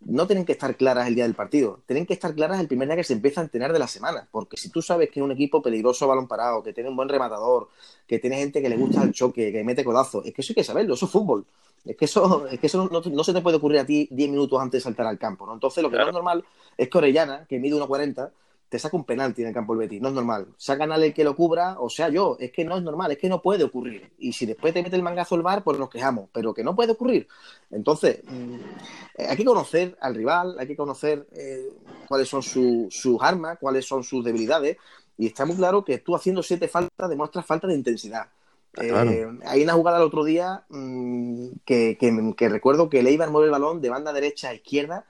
no tienen que estar claras el día del partido, tienen que estar claras el primer día que se empieza a entrenar de la semana, porque si tú sabes que es un equipo peligroso a balón parado, que tiene un buen rematador, que tiene gente que le gusta el choque, que mete codazo, es que eso hay que saberlo, eso es fútbol. Es que eso, es que eso no, no se te puede ocurrir a ti 10 minutos antes de saltar al campo, ¿no? Entonces lo que no es normal es que Orellana, que mide 1.40, te saca un penalti en el campo del Betis, no es normal. Saca a el que lo cubra, o sea yo, es que no es normal, es que no puede ocurrir. Y si después te mete el mangazo el bar, pues nos quejamos, pero que no puede ocurrir. Entonces, mmm, hay que conocer al rival, hay que conocer eh, cuáles son su, sus armas, cuáles son sus debilidades, y está muy claro que tú haciendo siete faltas demuestras falta de intensidad. Claro. Eh, hay una jugada el otro día mmm, que, que, que, recuerdo que el Eibar mueve el balón de banda derecha a izquierda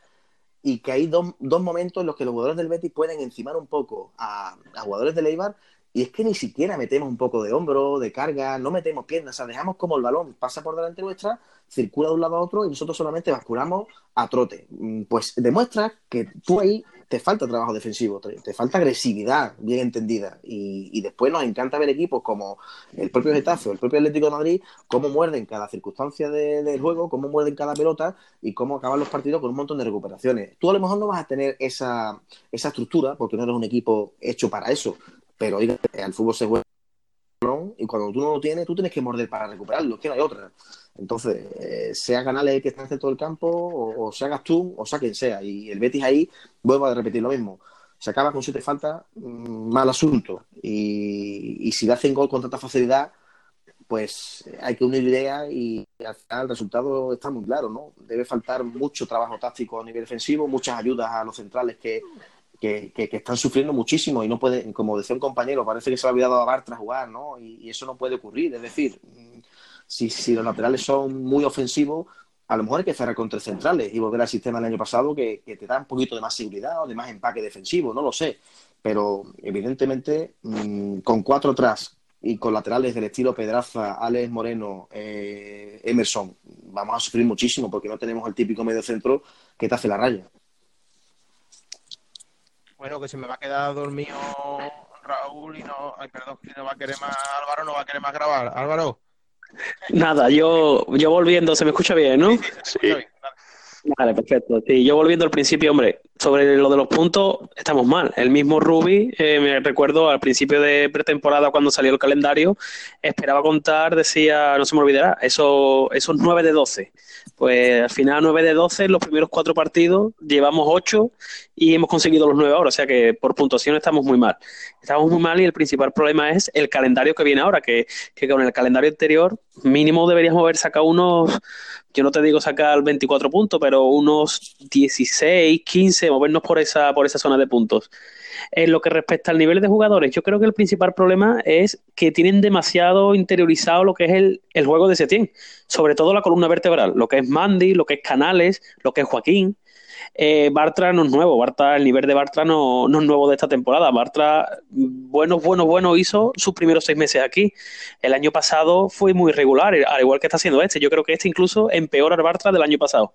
y que hay dos, dos, momentos en los que los jugadores del Betis pueden encimar un poco a, a jugadores del Eibar y es que ni siquiera metemos un poco de hombro, de carga, no metemos piernas, o sea, dejamos como el balón pasa por delante nuestra, circula de un lado a otro y nosotros solamente basculamos a trote. Mm, pues demuestra que tú ahí te falta trabajo defensivo, te, falta agresividad bien entendida. Y, después nos encanta ver equipos como el propio Getafe o el propio Atlético de Madrid, cómo muerden cada circunstancia del juego, cómo muerden cada pelota y cómo acaban los partidos con un montón de recuperaciones. Tú a lo mejor no vas a tener esa, esa estructura porque no eres un equipo hecho para eso, pero oiga, al fútbol se juega y cuando tú no lo tienes, tú tienes que morder para recuperarlo, es que no hay otra. Entonces, eh, sea Canales que está en el campo, o, sea Gastún, o sea quien sea. Y el Betis ahí, vuelvo a repetir lo mismo. Se acaba con siete faltas, mm, mal asunto. Y, si le hacen gol con tanta facilidad, pues hay que unir ideas y al final el resultado está muy claro, ¿no? Debe faltar mucho trabajo táctico a nivel defensivo, muchas ayudas a los centrales que, que, están sufriendo muchísimo y no puede, como decía un compañero, parece que se ha olvidado a Bartra jugar, ¿no? Y, eso no puede ocurrir. Es decir, si, los laterales son muy ofensivos, a lo mejor hay que cerrar con tres centrales y volver al sistema del año pasado que, te da un poquito de más seguridad o de más empaque defensivo, no lo sé. Pero evidentemente, mm, con cuatro atrás y con laterales del estilo Pedraza, Alex Moreno, eh, Emerson, vamos a sufrir muchísimo porque no tenemos el típico medio centro que te hace la raya. Bueno, que se me va a quedar dormido Raúl y no. Ay, perdón, que no va a querer más. Álvaro no va a querer más grabar. Álvaro. Nada, yo, yo volviendo, se me escucha bien, ¿no? Sí. Vale, perfecto. Sí, yo volviendo al principio, hombre, sobre lo de los puntos, estamos mal. El mismo Ruby, eh, me recuerdo al principio de pretemporada, cuando salió el calendario, esperaba contar, decía, no se me olvidará, eso, esos 9 de 12. Pues al final 9 de 12, los primeros cuatro partidos, llevamos 8 y hemos conseguido los 9 ahora, o sea que por puntuación estamos muy mal. Estamos muy mal y el principal problema es el calendario que viene ahora, que, que con el calendario anterior mínimo deberíamos haber sacado unos yo no te digo sacar 24 puntos, pero unos 16, 15, movernos por esa, por esa zona de puntos. En lo que respecta al nivel de jugadores, yo creo que el principal problema es que tienen demasiado interiorizado lo que es el, el juego de Setién, sobre todo la columna vertebral, lo que es Mandy, lo que es Canales, lo que es Joaquín. Eh, Bartra no es nuevo, Bartra, el nivel de Bartra no, no, es nuevo de esta temporada. Bartra, bueno, bueno, bueno, hizo sus primeros seis meses aquí. El año pasado fue muy irregular, al igual que está haciendo este. Yo creo que este incluso empeora al Bartra del año pasado.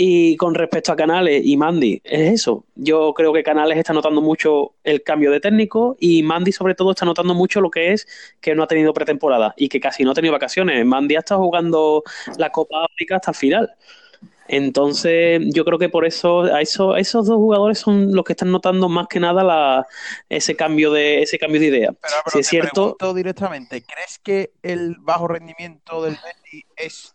Y con respecto a Canales y Mandy, es eso. Yo creo que Canales está notando mucho el cambio de técnico y Mandy sobre todo está notando mucho lo que es que no ha tenido pretemporada y que casi no ha tenido vacaciones. Mandy ha estado jugando la Copa África hasta el final. Entonces, yo creo que por eso, a eso, esos dos jugadores son los que están notando más que nada la, ese cambio de ese cambio de idea. Pero, si es cierto, directamente, ¿crees que el bajo rendimiento del Betis es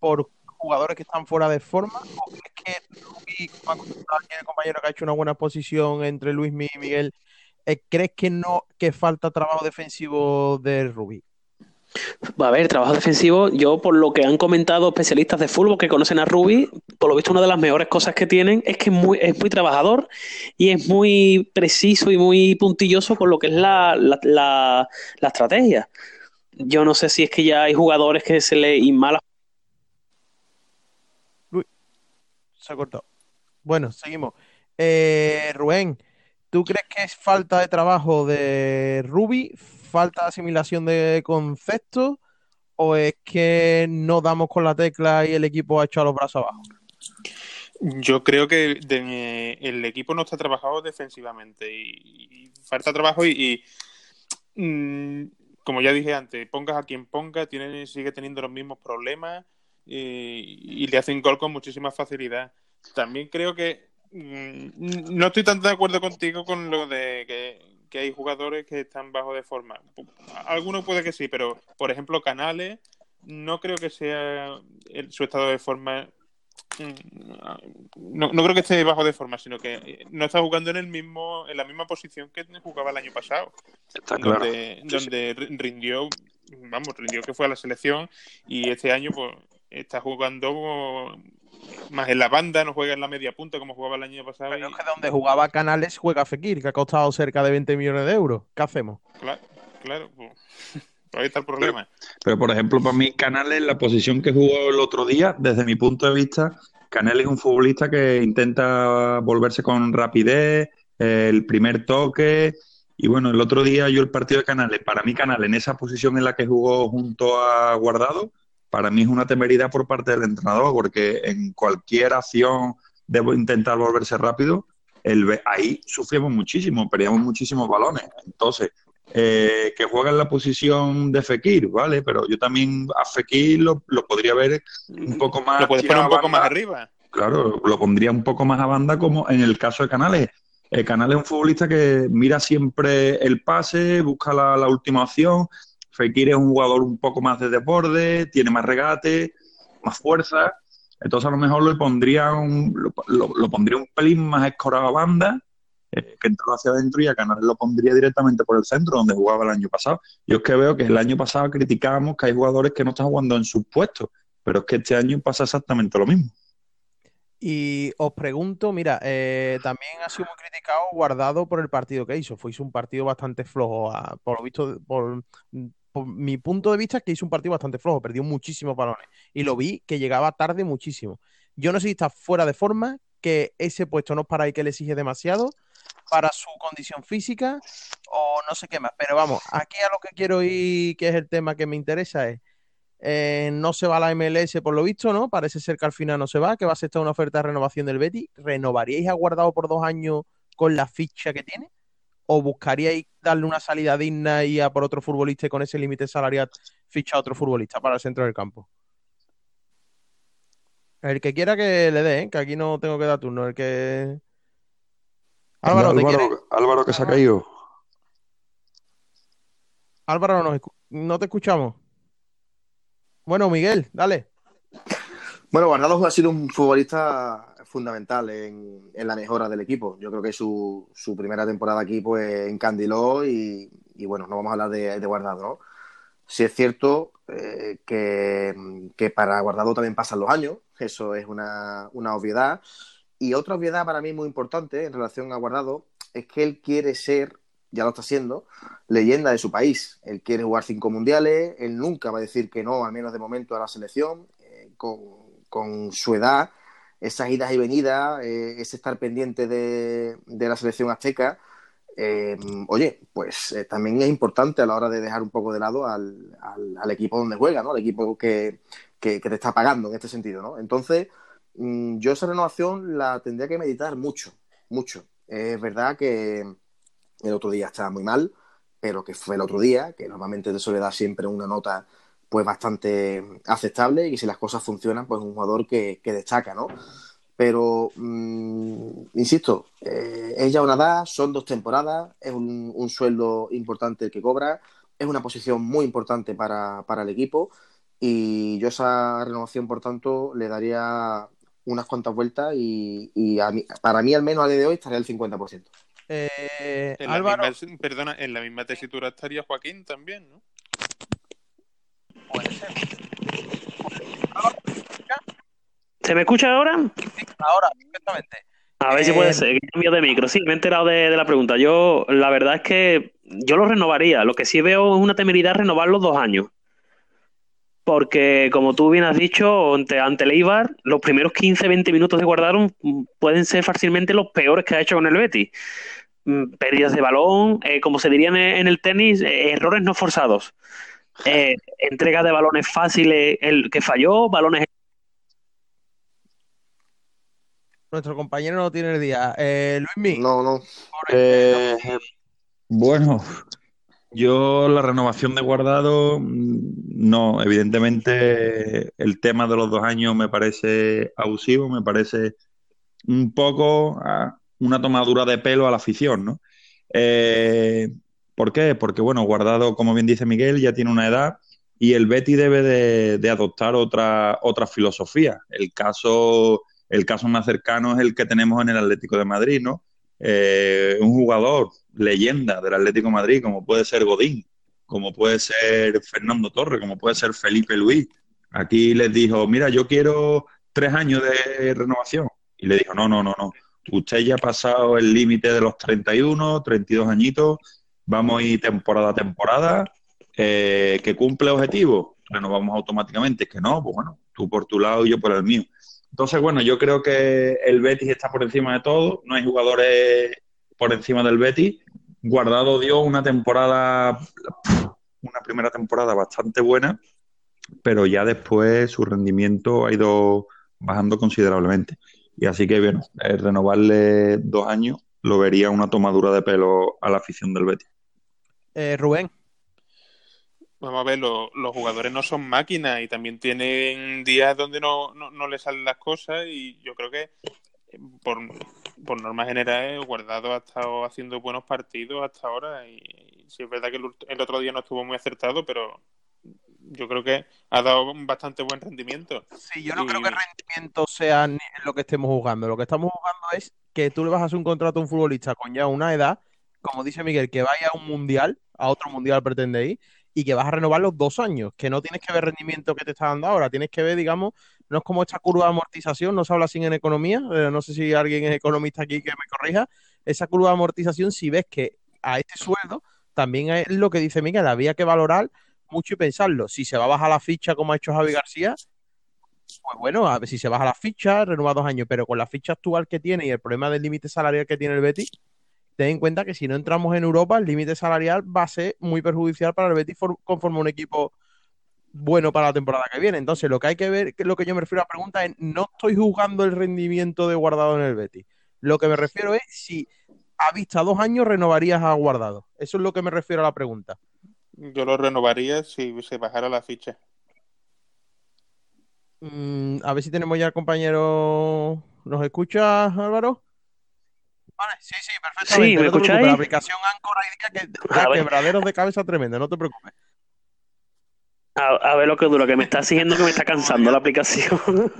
por jugadores que están fuera de forma? ¿O crees que Rubí, el compañero que ha hecho una buena posición entre Luis y Miguel, eh, ¿crees que no que falta trabajo defensivo de Rubí? Va a ver, trabajo defensivo. Yo, por lo que han comentado especialistas de fútbol que conocen a Ruby, por lo visto, una de las mejores cosas que tienen es que es muy, es muy trabajador y es muy preciso y muy puntilloso con lo que es la, la, estrategia. Yo no sé si es que ya hay jugadores que se le inmala. Se ha cortado. Bueno, seguimos. Eh, Rubén, ¿tú crees que es falta de trabajo de Ruby? falta de asimilación de conceptos o es que no damos con la tecla y el equipo ha echado los brazos abajo? Yo creo que el equipo no está trabajado defensivamente y, falta trabajo y, mm, como ya dije antes, pongas a quien ponga, tiene, sigue teniendo los mismos problemas y, le hacen gol con muchísima facilidad. También creo que mm, no estoy tan de acuerdo contigo con lo de que que hay jugadores que están bajo de forma. Algunos puede que sí, pero por ejemplo Canales no creo que sea su estado de forma mm, no, creo que esté bajo de forma, sino que no está jugando en el mismo, en la misma posición que jugaba el año pasado. donde, donde rindió, vamos, rindió que fue a la selección y este año pues está jugando más en la banda, no juega en la media punta como jugaba el año pasado. Pero es que donde jugaba Canales juega Fekir, que ha costado cerca de 20 millones de euros. ¿Qué hacemos? Claro, claro. Pues, *laughs* ahí está el problema. Pero, por ejemplo, para mí Canales, la posición que jugó el otro día, desde mi punto de vista, Canales es un futbolista que intenta volverse con rapidez, el primer toque Y bueno, el otro día yo el partido de Canales, para mí Canales en esa posición en la que jugó junto a Guardado, para mí es una temeridad por parte del entrenador, porque en cualquier acción debo intentar volverse rápido, el, ahí sufrimos muchísimo, perdíamos muchísimos balones. Entonces, eh, que juega en la posición de Fekir, ¿vale? Pero yo también a Fekir lo, podría ver un poco más. Lo puedes poner un poco más arriba. Claro, lo pondría un poco más a banda, como en el caso de Canales. El Canales es un futbolista que mira siempre el pase, busca la, última opción. Fekir es un jugador un poco más de desborde, tiene más regate, más fuerza. Entonces a lo mejor lo pondría un, lo, pondría un pelín más escorado a banda eh, que entró hacia adentro y a Canales lo pondría directamente por el centro donde jugaba el año pasado. Yo es que veo que el año pasado criticábamos que hay jugadores que no están jugando en sus puestos, pero es que este año pasa exactamente lo mismo. Y os pregunto, mira, eh, también ha sido muy criticado Guardado por el partido que hizo. Fue un partido bastante flojo. por lo visto, por, mi punto de vista, es que hizo un partido bastante flojo. Perdió muchísimos balones. Y lo vi que llegaba tarde muchísimo. Yo no sé si está fuera de forma, que ese puesto no es para el que le exige demasiado, para su condición física o no sé qué más. Pero vamos, aquí a lo que quiero ir, que es el tema que me interesa, es eh, no se va la MLS por lo visto, ¿no? Parece ser que al final no se va, que va a ser una oferta de renovación del Betty. ¿Renovaríais a Guardado por dos años con la ficha que tiene? ¿O buscaríais darle una salida digna y a por otro futbolista y con ese límite salarial ficha a otro futbolista para el centro del campo? El que quiera que le dé, ¿eh? que aquí no tengo que dar turno. El que Álvaro, que se ha caído. Álvaro, no, no te escuchamos. Bueno, Miguel, dale. Bueno, Guardado ha sido un futbolista fundamental en, la mejora del equipo. Yo creo que su, su primera temporada aquí pues encandiló y, bueno, no vamos a hablar de, Guardado, ¿no? Sí es cierto eh, que, que, para Guardado también pasan los años, eso es una, una obviedad, y otra obviedad para mí muy importante en relación a Guardado es que él quiere ser, ya lo está siendo, leyenda de su país. Él quiere jugar cinco mundiales, él nunca va a decir que no, al menos de momento, a la selección, eh, con, su edad, esas idas y venidas, eh, ese estar pendiente de, la selección azteca. Eh, oye, pues también es importante a la hora de dejar un poco de lado al, equipo donde juega, ¿no? Al equipo que, que, que, te está pagando en este sentido, ¿no? Entonces, Mm, yo esa renovación la tendría que meditar mucho, mucho. Es verdad que el otro día estaba muy mal, pero que fue el otro día, que normalmente te suele dar siempre una nota pues bastante aceptable y si las cosas funcionan, pues un jugador que, destaca, ¿no? Pero, mm, insisto, eh, es ya una edad, son dos temporadas, es un, sueldo importante el que cobra, es una posición muy importante para, para el equipo y yo esa renovación, por tanto, le daría unas cuantas vueltas y, para mí al menos a día de hoy estaría el 50%. Eh, en la misma, perdona, en la misma tesitura estaría Joaquín también, ¿no? Puede ser. ¿Se me escucha ahora? ahora, perfectamente. A ver si puede eh, ser, cambio de micro. Sí, me he enterado de, de, la pregunta. Yo, la verdad es que yo lo renovaría. Lo que sí veo es una temeridad renovar los dos años porque como tú bien has dicho, ante, ante el Eibar, los primeros 15-20 minutos de guardaron pueden ser fácilmente los peores que ha hecho con el Betis. Mm, pérdidas de balón, eh, como se diría en, el tenis, eh, errores no forzados. Eh, entrega de balones fáciles, el que falló, balones. Nuestro compañero no tiene el día. Luis No, no. bueno, yo la renovación de guardado, mm, no, evidentemente el tema de los dos años me parece abusivo, me parece un poco ah, una tomadura de pelo a la afición, ¿no? Eh, ¿Por qué? Porque, bueno, guardado, como bien dice Miguel, ya tiene una edad y el Betty debe de, adoptar otra, otra filosofía. El caso, el caso más cercano es el que tenemos en el Atlético de Madrid, ¿no? Eh, un jugador leyenda del Atlético Madrid, como puede ser Godín, como puede ser Fernando Torres, como puede ser Felipe Luis. Aquí les dijo, mira, yo quiero tres años de renovación. Y le dijo, no, no, no, no. Usted ya ha pasado el límite de los 31, 32 añitos, vamos a ir temporada a temporada, eh, que cumple objetivos, renovamos automáticamente. Que no, pues bueno, tú por tu lado y yo por el mío. Entonces, bueno, yo creo que el Betis está por encima de todo, no hay jugadores por encima del Betis Guardado dio una temporada, una primera temporada bastante buena, pero ya después su rendimiento ha ido bajando considerablemente. Y así que, bueno, renovarle dos años lo vería una tomadura de pelo a la afición del Betis. Eh, Rubén. Vamos a ver, los jugadores no son máquinas y también tienen días donde no, no, no les salen las cosas y yo creo que por, por norma general Guardado ha estado haciendo buenos partidos hasta ahora y, sí es verdad que el, otro día no estuvo muy acertado, pero yo creo que ha dado bastante buen rendimiento. Sí, yo no creo que el rendimiento sea lo que estemos jugando. Lo que estamos jugando es que tú le vas a hacer un contrato a un futbolista con ya una edad, como dice Miguel, que vaya a un mundial, a otro mundial pretende ir, y que vas a renovar los dos años, que no tienes que ver rendimiento que te está dando ahora, tienes que ver, digamos, no es como esta curva de amortización, no se habla así en economía, eh, no sé si alguien es economista aquí que me corrija, esa curva de amortización, si ves que a este sueldo, también es lo que dice Miguel, había que valorar mucho y pensarlo. Si se va a bajar la ficha como ha hecho Javi García, pues bueno, a ver si se baja la ficha, renueva dos años, pero con la ficha actual que tiene y el problema del límite salarial que tiene el Betis, ten en cuenta que si no entramos en Europa, el límite salarial va a ser muy perjudicial para el Betis conforme un equipo bueno para la temporada que viene. Entonces, lo que hay que ver, lo que yo me refiero a la pregunta es, no estoy jugando el rendimiento de Guardado en el Betis. Lo que me refiero es si a vista dos años renovarías a Guardado. Eso es lo que me refiero a la pregunta. Yo lo renovaría si se bajara la ficha. Mm, a ver si tenemos ya el compañero. ¿Nos escucha, Álvaro? Vale, sí, sí, perfectamente. Sí, ¿me escucháis? La aplicación Anchor que da quebraderos de cabeza tremenda, no te preocupes. A, ver lo que dura, que me está siguiendo, que me está cansando la aplicación. *laughs*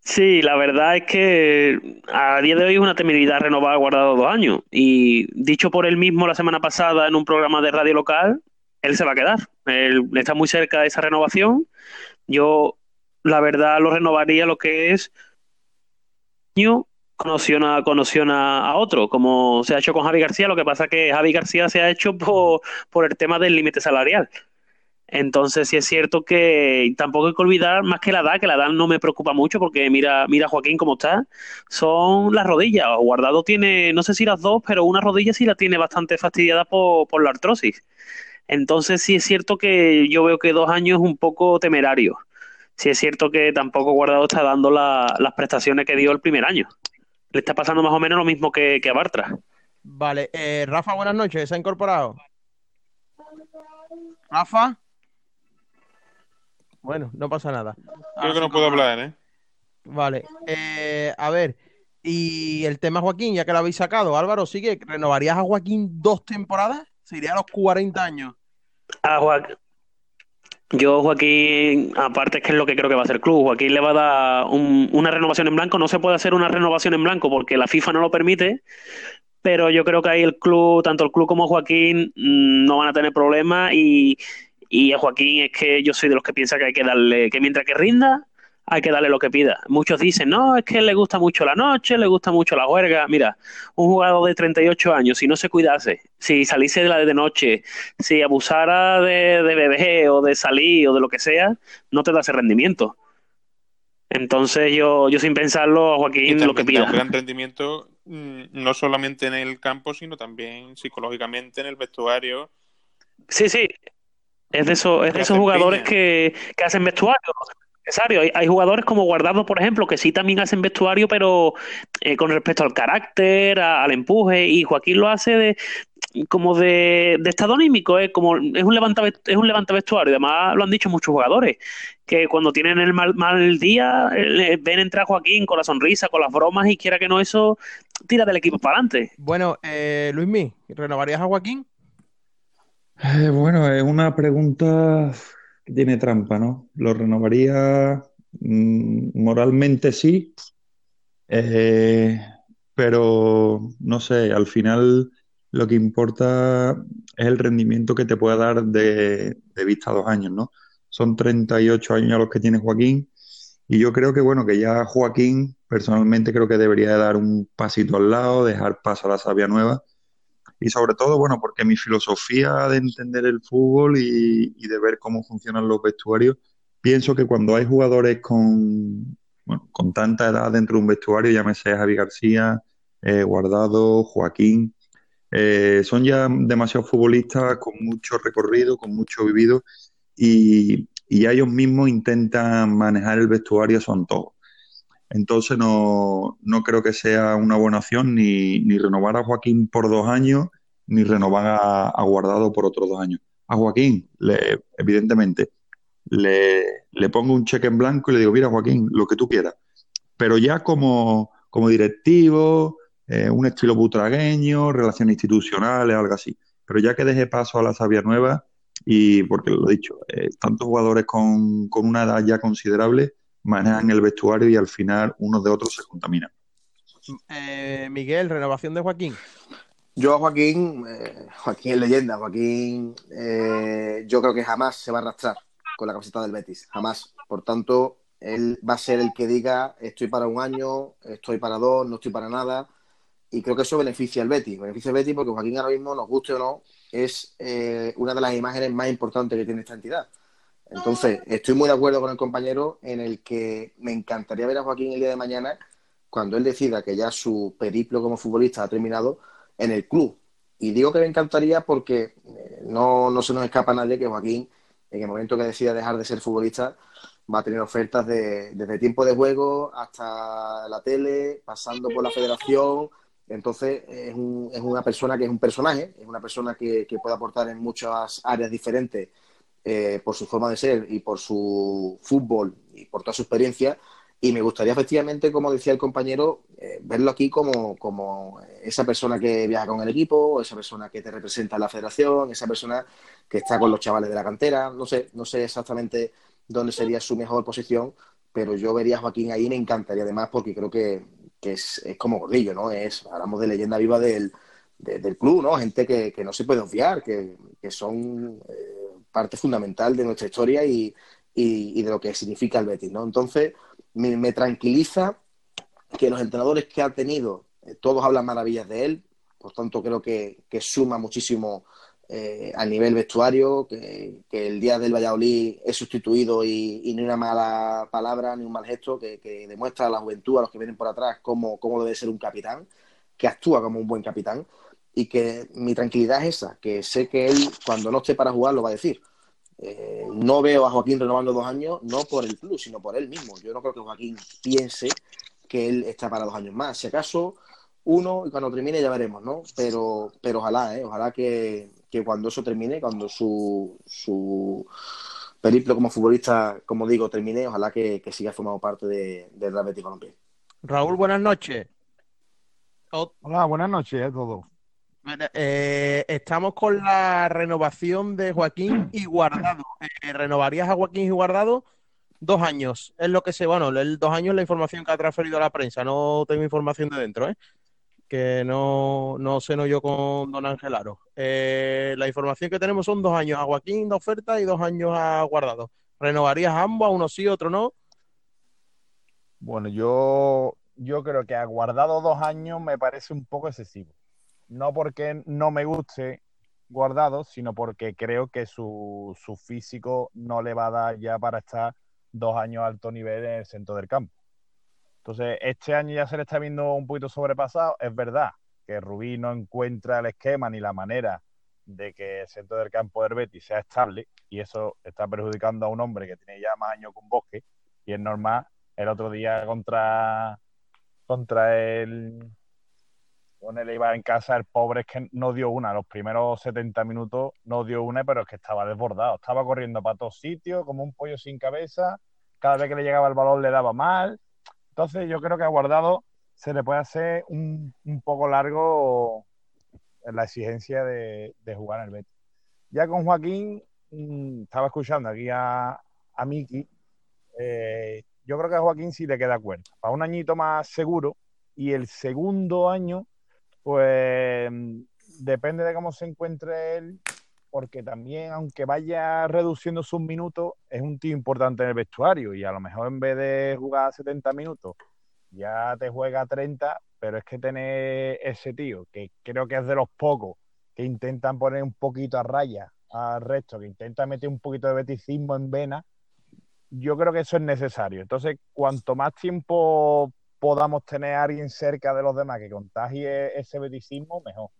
sí, la verdad es que a día de hoy es una temeridad renovada guardado dos años. Y dicho por él mismo la semana pasada en un programa de radio local, él se va a quedar. Él está muy cerca de esa renovación. Yo, la verdad, lo renovaría lo que es conociona, conociona a otro, como se ha hecho con Javi García. Lo que pasa que Javi García se ha hecho por, por el tema del límite salarial. Entonces sí es cierto que tampoco hay que olvidar más que la edad, que la edad no me preocupa mucho porque mira, mira Joaquín cómo está, son las rodillas. Guardado tiene, no sé si las dos, pero una rodilla sí la tiene bastante fastidiada por, por la artrosis. Entonces sí es cierto que yo veo que dos años es un poco temerario. Sí es cierto que tampoco Guardado está dando las prestaciones que dio el primer año. Le está pasando más o menos lo mismo que, que a Bartra. Vale, eh, Rafa, buenas noches, ¿se ha incorporado? Rafa. Bueno, no pasa nada. Creo que no puedo hablar, ¿eh? Vale. Eh, a ver, y el tema Joaquín, ya que lo habéis sacado, Álvaro, ¿sigue? ¿Renovarías a Joaquín dos temporadas? ¿Sería a los 40 años? A Joaquín. Yo, Joaquín, aparte es que es lo que creo que va a hacer el club. Joaquín le va a dar una renovación en blanco. No se puede hacer una renovación en blanco porque la FIFA no lo permite. Pero yo creo que ahí el club, tanto el club como Joaquín, mm, no van a tener problemas. Y, y a Joaquín es que yo soy de los que piensa que hay que darle, que mientras que rinda, hay que darle lo que pida. Muchos dicen, no, es que le gusta mucho la noche, le gusta mucho la huelga. Mira, un jugador de 38 años, si no se cuidase, si saliese de la de noche, si abusara de, de bebé o de salir o de lo que sea, no te da ese rendimiento. Entonces yo, yo sin pensarlo, a Joaquín lo que pida. Un gran rendimiento mm, no solamente en el campo, sino también psicológicamente en el vestuario. Sí, sí, es de, eso, es de esos jugadores que, hacen vestuario. Necesario. Hay, hay, jugadores como Guardado, por ejemplo, que sí también hacen vestuario, pero eh, con respecto al carácter, al empuje, y Joaquín lo hace de como de, estado anímico, es como es un levanta es un levanta vestuario, además lo han dicho muchos jugadores, que cuando tienen el mal, mal día, eh, ven entrar a Joaquín con la sonrisa, con las bromas, y quiera que no eso, tira del equipo para adelante. Bueno, eh, Luismi, ¿renovarías a Joaquín? Eh, bueno, es una pregunta tiene trampa, ¿no? Lo renovaría mm, moralmente sí, eh, pero no sé, al final lo que importa es el rendimiento que te pueda dar de, de vista a dos años, ¿no? Son 38 años los que tiene Joaquín y yo creo que, bueno, que ya Joaquín personalmente creo que debería dar un pasito al lado, dejar paso a la sabia nueva y sobre todo, bueno, porque mi filosofía de entender el fútbol y, de ver cómo funcionan los vestuarios, pienso que cuando hay jugadores con, bueno, con tanta edad dentro de un vestuario, llámese Javi García, eh, Guardado, Joaquín, Eh, son ya demasiados futbolistas con mucho recorrido, con mucho vivido y, y ellos mismos intentan manejar el vestuario, son todos. Entonces no, no creo que sea una buena opción ni, ni renovar a Joaquín por dos años, ni renovar a, a Guardado por otros dos años. A Joaquín, le, evidentemente, le, le pongo un cheque en blanco y le digo, mira Joaquín, lo que tú quieras. Pero ya como, como directivo, eh, un estilo butragueño, relaciones institucionales, algo así. Pero ya que deje paso a la Sabia Nueva, y porque lo he dicho, eh, tantos jugadores con, con una edad ya considerable manejan el vestuario y al final unos de otros se contaminan. Eh, Miguel, renovación de Joaquín. Yo a Joaquín, eh, Joaquín es leyenda, Joaquín eh, yo creo que jamás se va a arrastrar con la camiseta del Betis, jamás. Por tanto, él va a ser el que diga estoy para un año, estoy para dos, no estoy para nada. Y creo que eso beneficia al Betis, beneficia al Betis porque Joaquín ahora mismo, nos guste o no, es eh, una de las imágenes más importantes que tiene esta entidad. Entonces, estoy muy de acuerdo con el compañero en el que me encantaría ver a Joaquín el día de mañana cuando él decida que ya su periplo como futbolista ha terminado en el club. Y digo que me encantaría porque eh, no, no se nos escapa a nadie que Joaquín, en el momento que decida dejar de ser futbolista, va a tener ofertas de, desde tiempo de juego hasta la tele, pasando por la federación. Entonces, es, un, es una persona que es un personaje, es una persona que, que puede aportar en muchas áreas diferentes eh, por su forma de ser y por su fútbol y por toda su experiencia. Y me gustaría efectivamente, como decía el compañero, eh, verlo aquí como, como esa persona que viaja con el equipo, esa persona que te representa en la federación, esa persona que está con los chavales de la cantera. No sé, no sé exactamente dónde sería su mejor posición, pero yo vería a Joaquín ahí, me encantaría además, porque creo que, que es, es, como gordillo, ¿no? Es, hablamos de leyenda viva del, de, del club, ¿no? Gente que, que, no se puede obviar, que, que son eh, parte fundamental de nuestra historia y, y, de lo que significa el Betis, ¿no? Entonces, me, tranquiliza que los entrenadores que ha tenido, eh, todos hablan maravillas de él, por tanto creo que, suma muchísimo eh, al nivel vestuario, que, el día del Valladolid es sustituido y, ni una mala palabra, ni un mal gesto, que, que, demuestra a la juventud, a los que vienen por atrás, cómo, cómo debe ser un capitán, que actúa como un buen capitán y que mi tranquilidad es esa, que sé que él cuando no esté para jugar lo va a decir. Eh, no veo a Joaquín renovando dos años, no por el club, sino por él mismo. Yo no creo que Joaquín piense que él está para dos años más. Si acaso uno y cuando termine ya veremos, ¿no? Pero, pero ojalá, ¿eh? ojalá que, que cuando eso termine, cuando su, su periplo como futbolista, como digo, termine, ojalá que, que siga formando parte de, del Real Betis Balompié. Raúl, buenas noches. Hola, buenas noches a todos. Eh, estamos con la renovación de Joaquín y Guardado. Eh, ¿Renovarías a Joaquín y Guardado? Dos años. Es lo que sé. Bueno, el dos años es la información que ha transferido a la prensa. No tengo información de dentro, ¿eh? Que no, no sé no yo con don Ángel Aro. Eh, la información que tenemos son dos años a Joaquín de oferta y dos años a Guardado. ¿Renovarías ambos? A uno sí, otro no? Bueno, yo, yo creo que a Guardado dos años me parece un poco excesivo no porque no me guste guardado, sino porque creo que su, su, físico no le va a dar ya para estar dos años alto nivel en el centro del campo. Entonces, este año ya se le está viendo un poquito sobrepasado. Es verdad que Rubí no encuentra el esquema ni la manera de que el centro del campo del Betis sea estable y eso está perjudicando a un hombre que tiene ya más años con Bosque y es normal. El otro día contra, contra el, con él iba en casa, el pobre es que no dio una. Los primeros 70 minutos no dio una, pero es que estaba desbordado. Estaba corriendo para todos sitios, como un pollo sin cabeza. Cada vez que le llegaba el balón le daba mal. Entonces yo creo que a Guardado se le puede hacer un, un poco largo la exigencia de, de, jugar en el Betis. Ya con Joaquín, mmm, estaba escuchando aquí a, a Miki. Eh, yo creo que a Joaquín sí le queda acuerdo. Para un añito más seguro. Y el segundo año pues depende de cómo se encuentre él, porque también, aunque vaya reduciendo sus minutos, es un tío importante en el vestuario y a lo mejor en vez de jugar 70 minutos, ya te juega 30, pero es que tener ese tío, que creo que es de los pocos que intentan poner un poquito a raya al resto, que intentan meter un poquito de beticismo en vena, yo creo que eso es necesario. Entonces, cuanto más tiempo podamos tener a alguien cerca de los demás que contagie ese beticismo, mejor.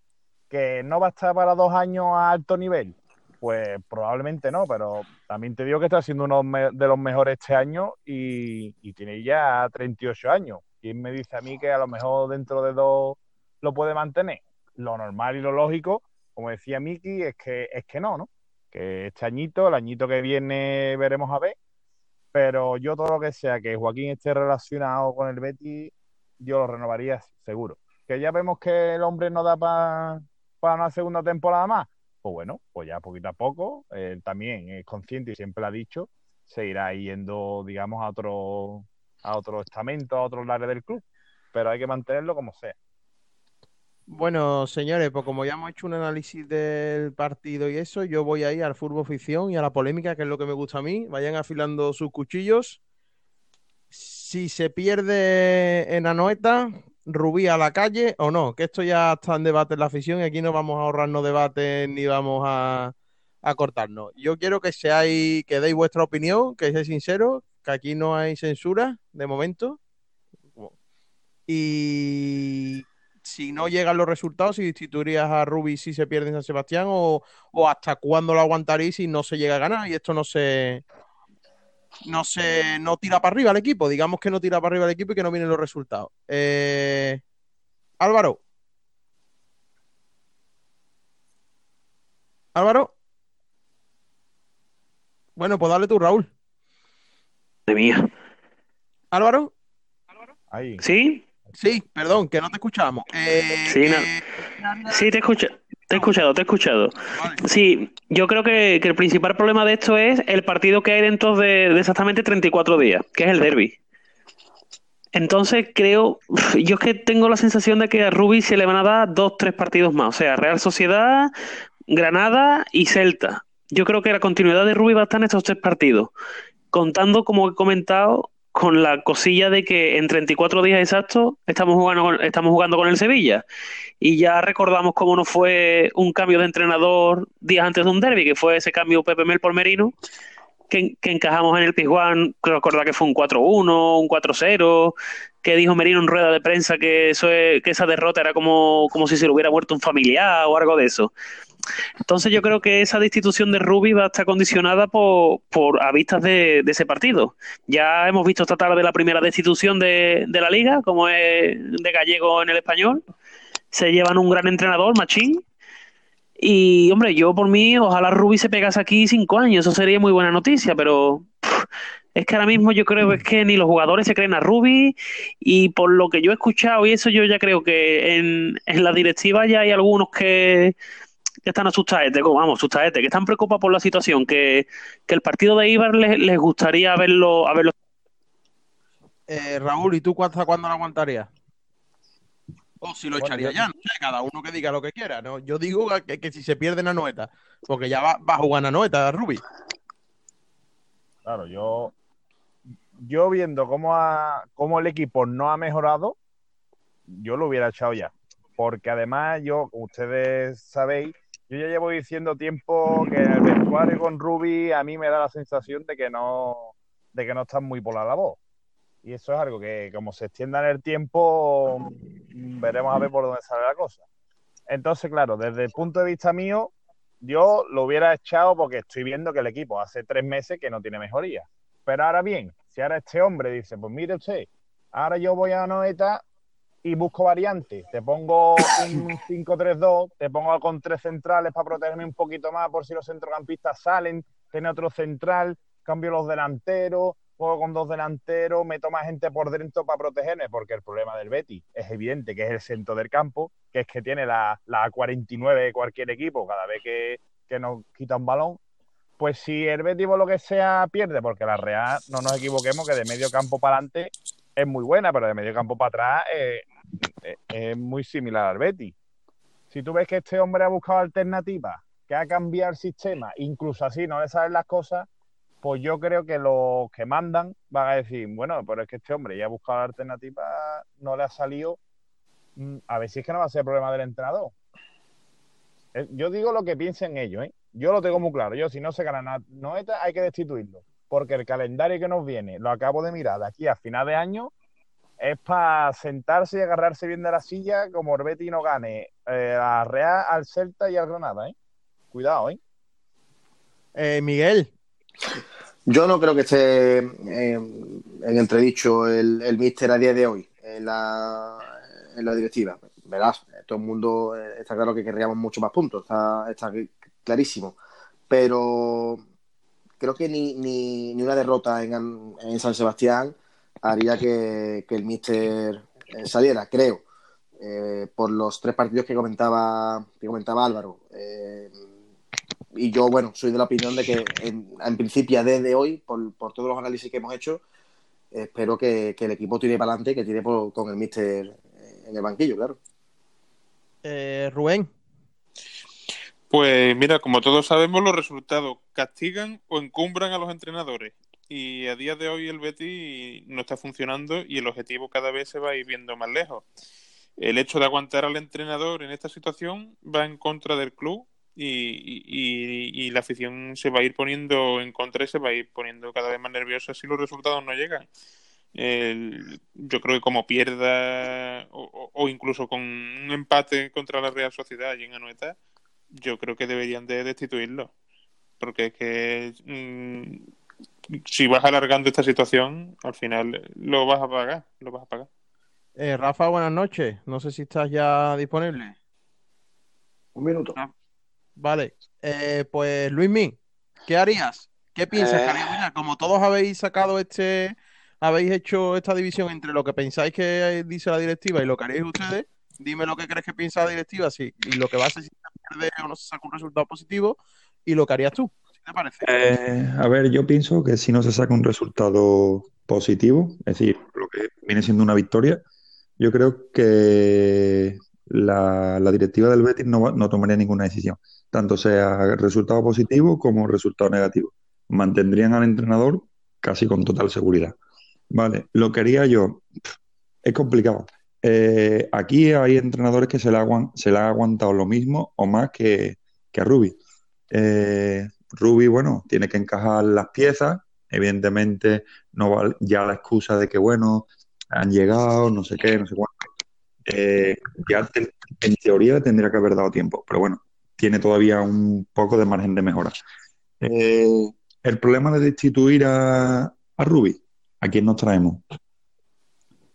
¿Que no va a estar para dos años a alto nivel? Pues probablemente no, pero también te digo que está siendo uno de los mejores este año y, y tiene ya 38 años. ¿Quién me dice a mí que a lo mejor dentro de dos lo puede mantener? Lo normal y lo lógico, como decía Miki, es que, es que no, ¿no? Que este añito, el añito que viene veremos a ver, pero yo todo lo que sea que Joaquín esté relacionado con el Betis, yo lo renovaría seguro. Que ya vemos que el hombre no da para una segunda temporada más, pues bueno, pues ya poquito a poco, él también es consciente y siempre lo ha dicho, se irá yendo, digamos, a otro, a otro estamento, a otro área del club, pero hay que mantenerlo como sea. Bueno, señores, pues como ya hemos hecho un análisis del partido y eso, yo voy ahí al fútbol ficción y a la polémica, que es lo que me gusta a mí. Vayan afilando sus cuchillos. Si se pierde en Anoeta, Rubí a la calle o no, que esto ya está en debate en la afición y aquí no vamos a ahorrarnos debates ni vamos a, a cortarnos. Yo quiero que seáis, que deis vuestra opinión, que seáis sinceros, que aquí no hay censura de momento. Y si no llegan los resultados, si destituirías a Rubi si se pierde en San Sebastián o, o hasta cuándo lo aguantaréis si no se llega a ganar y esto no se no se no tira para arriba el equipo, digamos que no tira para arriba el equipo y que no vienen los resultados. Eh, Álvaro. Álvaro. Bueno, pues dale tú, Raúl. Madre mía. Álvaro. Ahí. ¿Sí? Sí, perdón, que no te escuchamos. Eh, Sí, no. eh, Sí, te he escuchado. Te he escuchado, te he escuchado. vale. Sí, yo creo que, que el principal problema de esto es el partido que hay dentro de, de exactamente 34 días, que es el derby. Entonces creo, *laughs* yo es que tengo la sensación de que a Rubi se le van a dar dos, tres partidos más, o sea, Real Sociedad, Granada y Celta. Yo creo que la continuidad de Rubi va a estar en estos tres partidos, contando, como he comentado, con la cosilla de que en 34 días exactos estamos jugando con, estamos jugando con el Sevilla. Y ya recordamos cómo no fue un cambio de entrenador días antes de un derby, que fue ese cambio Pepe Mel por Merino, que, que encajamos en el Pizjuán, creo recordar que fue un 4-1, un 4-0, que dijo Merino en rueda de prensa que, eso es- que esa derrota era como, como si se le hubiera muerto un familiar o algo de eso. Entonces yo creo que esa destitución de Rubi va a estar condicionada por, por a vistas de, ese partido. Ya hemos visto esta tarde la primera destitución de, de la liga, como es de Gallego en el español. Se llevan un gran entrenador, Machín. Y hombre, yo por mí, ojalá Rubi se pegase aquí cinco años, eso sería muy buena noticia, pero es que ahora mismo yo creo es que ni los jugadores se creen a Rubi y por lo que yo he escuchado y eso yo ya creo que en, en la directiva ya hay algunos que, que están asustadetes, como, vamos, asustadetes, que están preocupados por la situación, que, que el partido de Ibar les, les gustaría verlo, haberlo Eh, Raúl, ¿y tú hasta cuándo lo aguantarías? O si lo Bueno, echaría yo- ya, no sé, cada uno que diga lo que quiera, ¿no? Yo digo que, que si se pierde en Anoeta, porque ya va, va a jugar en Anoeta, Rubi. Claro, yo, yo viendo cómo, ha- cómo el equipo no ha mejorado, yo lo hubiera echado ya. Porque además, yo, como ustedes sabéis, yo ya llevo diciendo tiempo que el vestuario con Ruby a mí me da la sensación de que no, de que no están muy por la labor. Y eso es algo que, como se extienda en el tiempo, mm, veremos a ver por dónde sale la cosa. Entonces, claro, desde el punto de vista mío, yo lo hubiera echado porque estoy viendo que el equipo hace tres meses que no tiene mejoría. Pero ahora bien, si ahora este hombre dice, pues mire usted, ahora yo voy a Noeta y busco variantes. Te pongo un *coughs* 5-3-2, te pongo con tres centrales para protegerme un poquito más por si los centrocampistas salen, tiene otro central, cambio los delanteros, juego con dos delanteros, meto más gente por dentro para protegerme, porque el problema del Betis es evidente que es el centro del campo, que es que tiene la, la 49 de cualquier equipo cada vez que, que nos quita un balón. Pues si el Betis o lo que sea pierde, porque la Real, no nos equivoquemos, que de medio campo para adelante es muy buena, pero de medio campo para atrás eh, eh, es muy similar al Betis. Si tú ves que este hombre ha buscado alternativas, que ha cambiado el sistema, incluso así no le salen las cosas, pues yo creo que los que mandan van a decir, bueno, pero es que este hombre ya ha buscado alternativas, no le ha salido, mm, a ver si es que no va a ser problema del entrenador. Eh, Yo digo lo que piensen ellos. Yo lo tengo muy claro. Yo, si no se gana nada, no hay que destituirlo. Porque el calendario que nos viene, lo acabo de mirar, de aquí a final de año, es para sentarse y agarrarse bien de la silla como el Betis no gane eh, a Real, al Celta y al Granada, ¿eh? Cuidado, ¿eh? Eh, Miguel, Yo no creo que esté eh, en entredicho el, el míster a día de hoy en la, en la directiva. Verás, todo el mundo eh, está claro que querríamos mucho más puntos, está, está clarísimo. Pero creo que ni, ni, ni una derrota en, en San Sebastián haría que, que el míster eh, saliera, creo. Eh, por los tres partidos que comentaba, que comentaba Álvaro. Eh, y yo, bueno, soy de la opinión de que en, en principio, desde hoy, por, por todos los análisis que hemos hecho, espero que, que el equipo tire para adelante, que tire con el míster en el banquillo, claro. eh, Rubén, Pues mira, como todos sabemos, los resultados castigan o encumbran a los entrenadores. Y a día de hoy el Betis no está funcionando y el objetivo cada vez se va a ir viendo más lejos. El hecho de aguantar al entrenador en esta situación va en contra del club y, la afición se va a ir poniendo en contra y se va a ir poniendo cada vez más nerviosa si los resultados no llegan. Yo creo que como pierda o, o- o incluso con un empate contra la Real Sociedad y en Anoeta, yo creo que deberían de destituirlo. Porque es que mm, si vas alargando esta situación, al final lo vas a pagar, lo vas a pagar. eh, Rafa, buenas noches. No sé si estás ya disponible. Un minuto. Vale, eh, pues Luismi, ¿qué harías? ¿Qué piensas, Eh. como todos habéis sacado este, habéis hecho esta división entre lo que pensáis que dice la directiva y lo que haréis ustedes, dime lo que crees que piensa la directiva, sí, y lo que va a ser si se pierde o no se saca un resultado positivo, y lo que harías tú. ¿Qué te parece? Eh, a ver, yo pienso que si no se saca un resultado positivo, es decir, lo que viene siendo una victoria, yo creo que la, la directiva del Betis no, no tomaría ninguna decisión, tanto sea resultado positivo como resultado negativo. Mantendrían al entrenador casi con total seguridad. Vale, lo que haría yo, es complicado. Eh, aquí hay entrenadores que se le, aguan- se le ha aguantado lo mismo o más que, que a Rubi. Eh, Rubi, bueno, tiene que encajar las piezas. Evidentemente, no vale ya la excusa de que, bueno, han llegado, no sé qué, no sé cuánto. Eh, ya en teoría tendría que haber dado tiempo, pero bueno, tiene todavía un poco de margen de mejora. El problema de destituir a, a Rubi, ¿a quién nos traemos?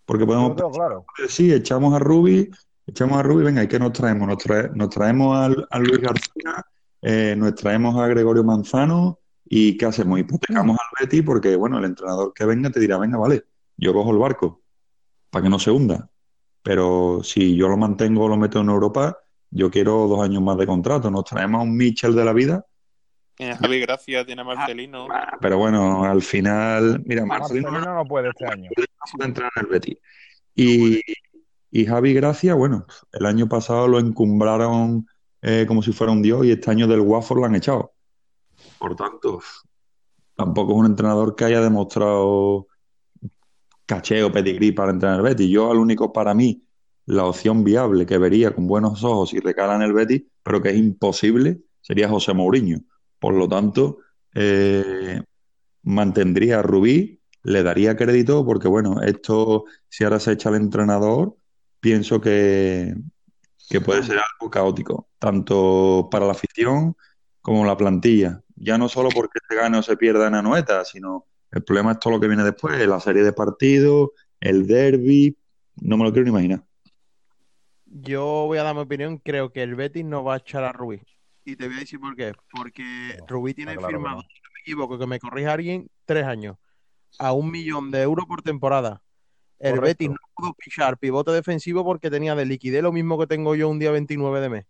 Porque podemos claro. Sí, echamos a Rubi, echamos a Rubi, venga, ¿y qué nos traemos? Nos, trae- nos traemos al- a, Luis García, eh, nos traemos a Gregorio Manzano y ¿qué hacemos? Hipotecamos al Betis porque, bueno, el entrenador que venga te dirá, venga, vale, yo cojo el barco para que no se hunda. Pero si yo lo mantengo o lo meto en Europa, yo quiero dos años más de contrato. Nos traemos a un Mitchell de la vida, Javi Gracia, tiene a Marcelino. Ah, pero bueno, al final, mira, Marcelino Marcelino no puede este año. puede entrar en el Betis. Y, y Javi Gracia, bueno, el año pasado lo encumbraron eh, como si fuera un dios y este año del Watford lo han echado. Por tanto, tampoco es un entrenador que haya demostrado caché o pedigrí para entrenar el Betis. Yo, al único para mí, la opción viable que vería con buenos ojos si recala en el Betis, pero que es imposible, sería José Mourinho. Por lo tanto, eh, mantendría a Rubí, le daría crédito porque, bueno, esto, si ahora se echa al entrenador, pienso que, que puede ser algo caótico, tanto para la afición como la plantilla. Ya no solo porque se gane o se pierda en Anoeta, sino el problema es todo lo que viene después, la serie de partidos, el derby, no me lo quiero ni imaginar. Yo voy a dar mi opinión, creo que el Betis no va a echar a Rubí. Y te voy a decir por qué. Porque No, Rubí tiene claro firmado, si no me equivoco, que me corrija alguien, tres años, a un millón de euros por temporada. El Correcto. Betis no pudo fichar pivote defensivo porque tenía de liquidez lo mismo que tengo yo un día 29 de mes.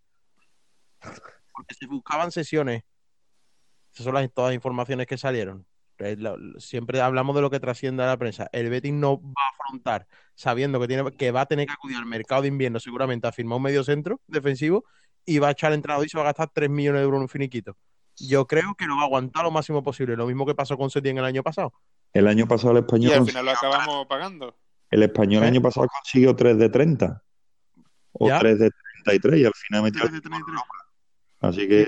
Porque se buscaban sesiones. Esas son las, todas las informaciones que salieron. Eh, Siempre hablamos de lo que trasciende a la prensa. El Betis no va a afrontar, sabiendo que, tiene, que va a tener que acudir al mercado de invierno seguramente a firmar un medio centro defensivo y va a echar al entrenador y se va a gastar 3 millones de euros en un finiquito. Yo creo que lo va a aguantar lo máximo posible. Lo mismo que pasó con Setién el año pasado. El año pasado el Y español, al cons- final lo acabamos pagando. el español el ¿Eh? año pasado consiguió 3 de 30 o Ya. 3 de 33 y al final metió el 3 de 33. Así que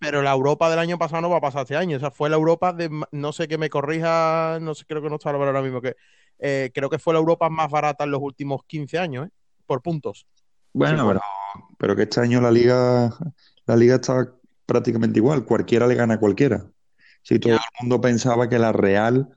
Pero la Europa del año pasado no va a pasar este año. O sea, fue la Europa de, no sé que me corrija, no sé, creo que no está ahora mismo, que eh, creo que fue la Europa más barata en los últimos 15 años, ¿eh? por puntos. Bueno, pero, pero que este año la liga, la liga está prácticamente igual, cualquiera le gana a cualquiera. Si todo el mundo pensaba que la Real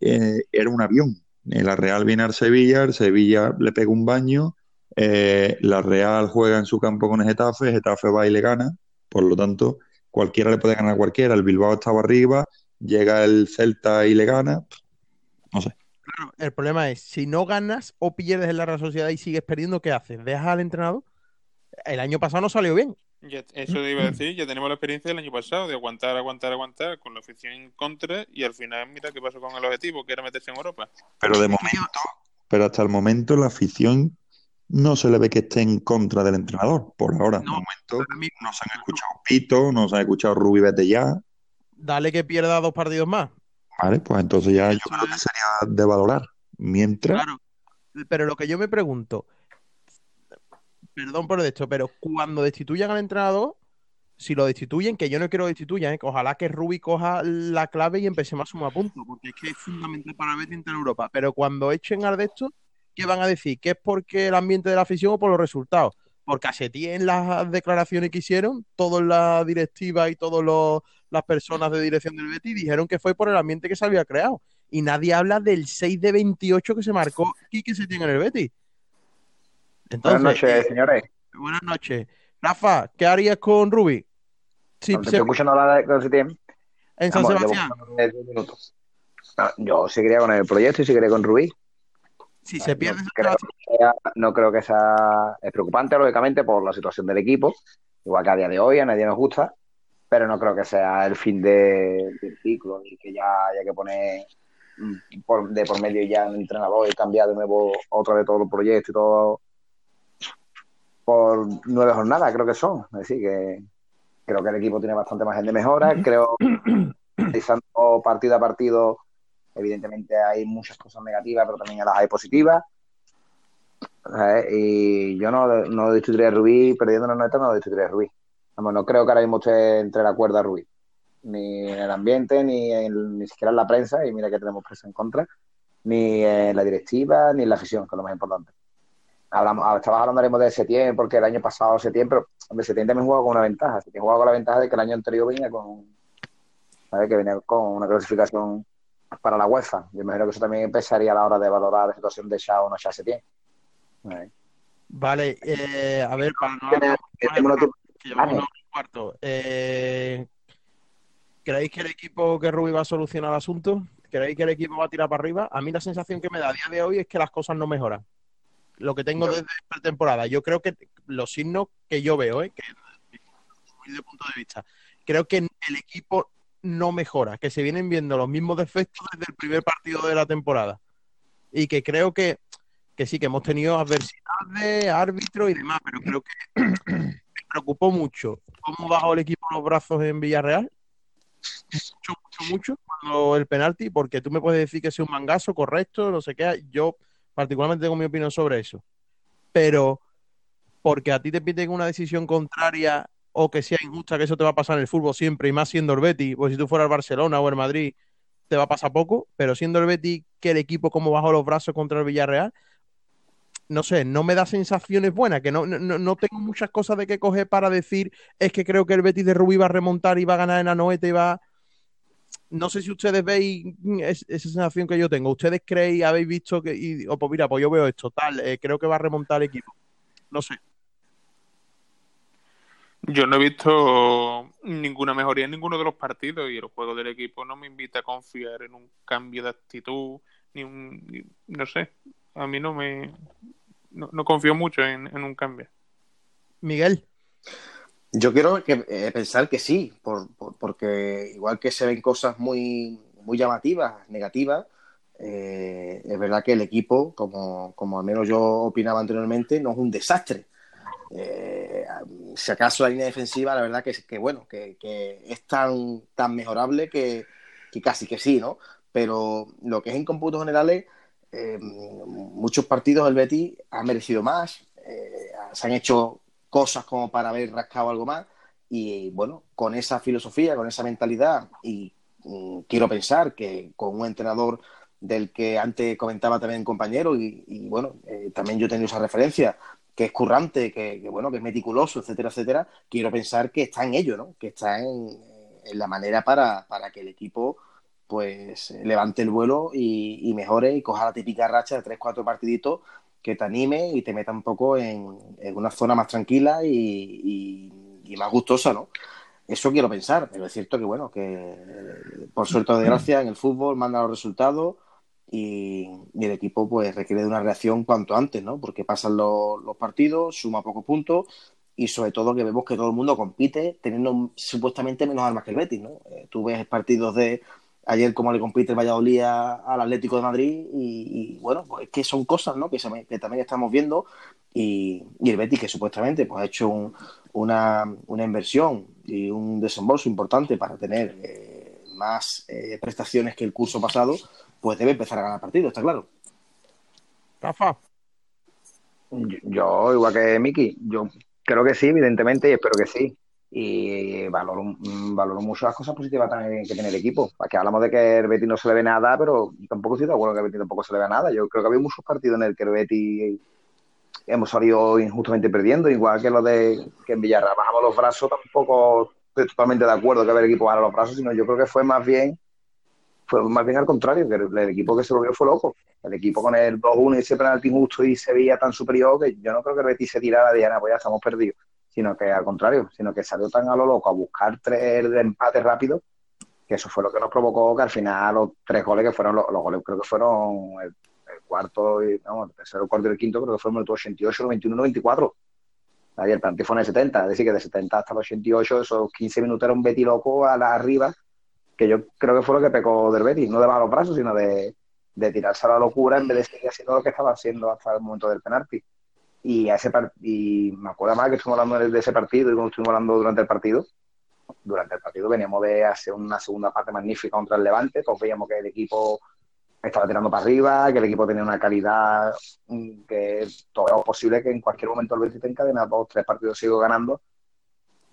eh, era un avión, Eh, la Real viene al Sevilla, el Sevilla le pega un baño, eh, la Real juega en su campo con el Getafe, Getafe va y le gana, por lo tanto, cualquiera le puede ganar a cualquiera, el Bilbao estaba arriba, llega el Celta y le gana, no sé. Claro, el problema es, si no ganas o pierdes en la Real Sociedad y sigues perdiendo, ¿qué haces? ¿Dejas al entrenador? El año pasado no salió bien. Ya- eso te iba a decir, ya tenemos la experiencia del año pasado de aguantar, aguantar, aguantar con la afición en contra y al final mira qué pasó con el objetivo, que era meterse en Europa. Pero de momento, pero hasta el momento la afición no se le ve que esté en contra del entrenador. Por ahora, de No, momento Para mí, no se han escuchado Pito, no se han escuchado Rubí Vete ya. dale que pierda dos partidos más. Vale, pues entonces ya yo creo que sería de valorar. Mientras, Claro. Pero lo que yo me pregunto, perdón por esto, pero cuando destituyan al entrenador, si lo destituyen, que yo no quiero que destituyan, ¿eh? que ojalá que Rubi coja la clave y empecemos a sumar puntos, porque es que es fundamental para el Betis en Europa. Pero cuando echen al de esto, ¿qué van a decir? ¿Que es porque el ambiente de la afición o por los resultados? Porque a Setién las declaraciones que hicieron, toda la directiva y todas las personas de dirección del Betis dijeron que fue por el ambiente que se había creado. Y nadie habla del 6 de 28 que se marcó Quique Setién en el Betis. Entonces, Buenas noches, eh, señores. buenas noches. Rafa, ¿qué harías con Rubi? Si No, se- estoy escuchando hablar de en San Vamos, Sebastián. Ah, Yo seguiría con el proyecto y seguiría con Rubí. si se pierde no, creo que sea- no creo que sea es preocupante, lógicamente, por la situación del equipo, igual que a día de hoy a nadie nos gusta, pero no creo que sea el fin de- del ciclo y que ya haya que poner mm, por- de por medio ya un entrenador y cambiar de nuevo otra vez todo el proyecto y todo por nueve jornadas, creo que son. Es decir, que creo que el equipo tiene bastante margen de mejora. Creo *clears throat* analizando partido a partido, evidentemente hay muchas cosas negativas, pero también las hay positivas. ¿sabes? Y yo no, no destituiría a Rubí, perdiendo la nota, no destituiría a Rubí. Vamos, no creo que ahora mismo esté entre la cuerda Rubí. Ni en el ambiente, ni, en- ni siquiera en la prensa, y mira que tenemos prensa en contra, ni en la directiva, ni en la afición, que es lo más importante. Hablamos, ah, estabas hablando de Setién, porque el año pasado Setién, pero hombre, Setién también jugaba con una ventaja. Setién jugaba con la ventaja de que el año anterior venía con, ¿sabes? Que venía con una clasificación para la UEFA. Yo imagino que eso también empezaría a la hora de valorar la situación de Chao o no Chao Setién. Vale, eh, a ver, para no Vale. cuarto. Eh, ¿creéis que el equipo que Rubi va a solucionar el asunto? ¿Creéis que el equipo va a tirar para arriba? A mí la sensación que me da a día de hoy es que las cosas no mejoran. Lo que tengo desde la temporada. Yo creo que los signos que yo veo, ¿eh? que de punto de vista, creo que el equipo no mejora, que se vienen viendo los mismos defectos desde el primer partido de la temporada. Y que creo que, que sí, que hemos tenido adversidades, árbitros y demás, pero creo que me preocupó mucho cómo bajó el equipo los brazos en Villarreal. Mucho, mucho, mucho, cuando el penalti, porque tú me puedes decir que es un mangazo, correcto, no sé qué. Yo particularmente tengo mi opinión sobre eso. Pero porque a ti te piden una decisión contraria o que sea injusta, que eso te va a pasar en el fútbol siempre, y más siendo el Betis, pues si tú fueras el Barcelona o el Madrid, te va a pasar poco, pero siendo el Betis que el equipo como bajó los brazos contra el Villarreal, no sé, no me da sensaciones buenas, que no, no, no tengo muchas cosas de que coger para decir, es que creo que el Betis de Rubí va a remontar y va a ganar en Anoeta y va... No sé si ustedes veis es- esa sensación que yo tengo. ¿Ustedes creéis, habéis visto que, y, o pues mira, pues yo veo esto, tal, eh, creo que va a remontar el equipo? No sé. Yo no he visto ninguna mejoría en ninguno de los partidos y el juego del equipo no me invita a confiar en un cambio de actitud, ni un, ni- no sé, a mí no me, no, no confío mucho en, en un cambio. Miguel, Yo quiero que, eh, pensar que sí, por, por- porque igual que se ven cosas muy, muy llamativas, negativas, eh, es verdad que el equipo, como, como al menos yo opinaba anteriormente, no es un desastre. Eh, si acaso la línea defensiva, la verdad que, que bueno, que, es tan, tan mejorable que, casi que sí, ¿no? Pero lo que es en cómputos generales, eh, muchos partidos el Betis ha merecido más, se han hecho cosas como para haber rascado algo más y bueno, con esa filosofía, con esa mentalidad y mm, quiero pensar que con un entrenador del que antes comentaba también el compañero, y, bueno, eh, también yo he tenido esa referencia, que es currante, que, bueno, que es meticuloso, etcétera, etcétera, quiero pensar que está en ello, ¿no? Que está en, en la manera para, para, que el equipo pues levante el vuelo y, mejore y coja la típica racha de tres, cuatro partiditos que te anime y te meta un poco en, en una zona más tranquila y, y, más gustosa, ¿no? Eso quiero pensar, pero es cierto que, bueno, que por suerte o desgracia en el fútbol manda los resultados y, el equipo pues requiere de una reacción cuanto antes, ¿no? Porque pasan los, los partidos, suma pocos puntos y sobre todo que vemos que todo el mundo compite teniendo supuestamente menos armas que el Betis, ¿no? Eh, tú ves partidos de ayer como le compite el Valladolid al Atlético de Madrid y, y bueno, pues es que son cosas, ¿no? Que, se, que también estamos viendo y, y, el Betis que supuestamente pues ha hecho un, una, una, inversión y un desembolso importante para tener eh, más eh, prestaciones que el curso pasado, pues debe empezar a ganar partidos, está claro. Rafa. Yo, yo, igual que Miki, yo creo que sí, evidentemente, y espero que sí. Y valoro, valoro mucho las cosas positivas también que tiene el equipo. Aquí hablamos de que el no se le ve nada, pero tampoco estoy de acuerdo que el tampoco se le ve nada. Yo creo que había muchos partidos en el que el hemos salido injustamente perdiendo, igual que lo de que en Villarreal bajamos los brazos, tampoco estoy totalmente de acuerdo que el equipo bajara los brazos, sino yo creo que fue más bien fue más bien al contrario, que el, equipo que se volvió fue loco. El equipo con el 2-1 y ese penalti injusto y se veía tan superior que yo no creo que el Betis se tirara de Diana, pues ya estamos perdidos, sino que al contrario, sino que salió tan a lo loco a buscar tres de empate rápido que eso fue lo que nos provocó que al final los tres goles que fueron los, goles creo que fueron el, cuarto y no, el tercero, el cuarto y el quinto creo que fueron el 88, el 21, el 24 Ahí el penalti fue en el 70, es decir que de 70 hasta el 88 esos 15 minutos era un Betty loco a la arriba que yo creo que fue lo que pecó del Betis, no de bajar los brazos, sino de, de, tirarse a la locura en vez de seguir haciendo lo que estaba haciendo hasta el momento del penalti. Y, a ese y me acuerdo más que estuvimos hablando de ese partido y cuando estuvimos hablando durante el partido, durante el partido veníamos de hacer una segunda parte magnífica contra el Levante, pues veíamos que el equipo estaba tirando para arriba, que el equipo tenía una calidad que todo era posible que en cualquier momento el Betis te encadena dos, tres partidos sigo ganando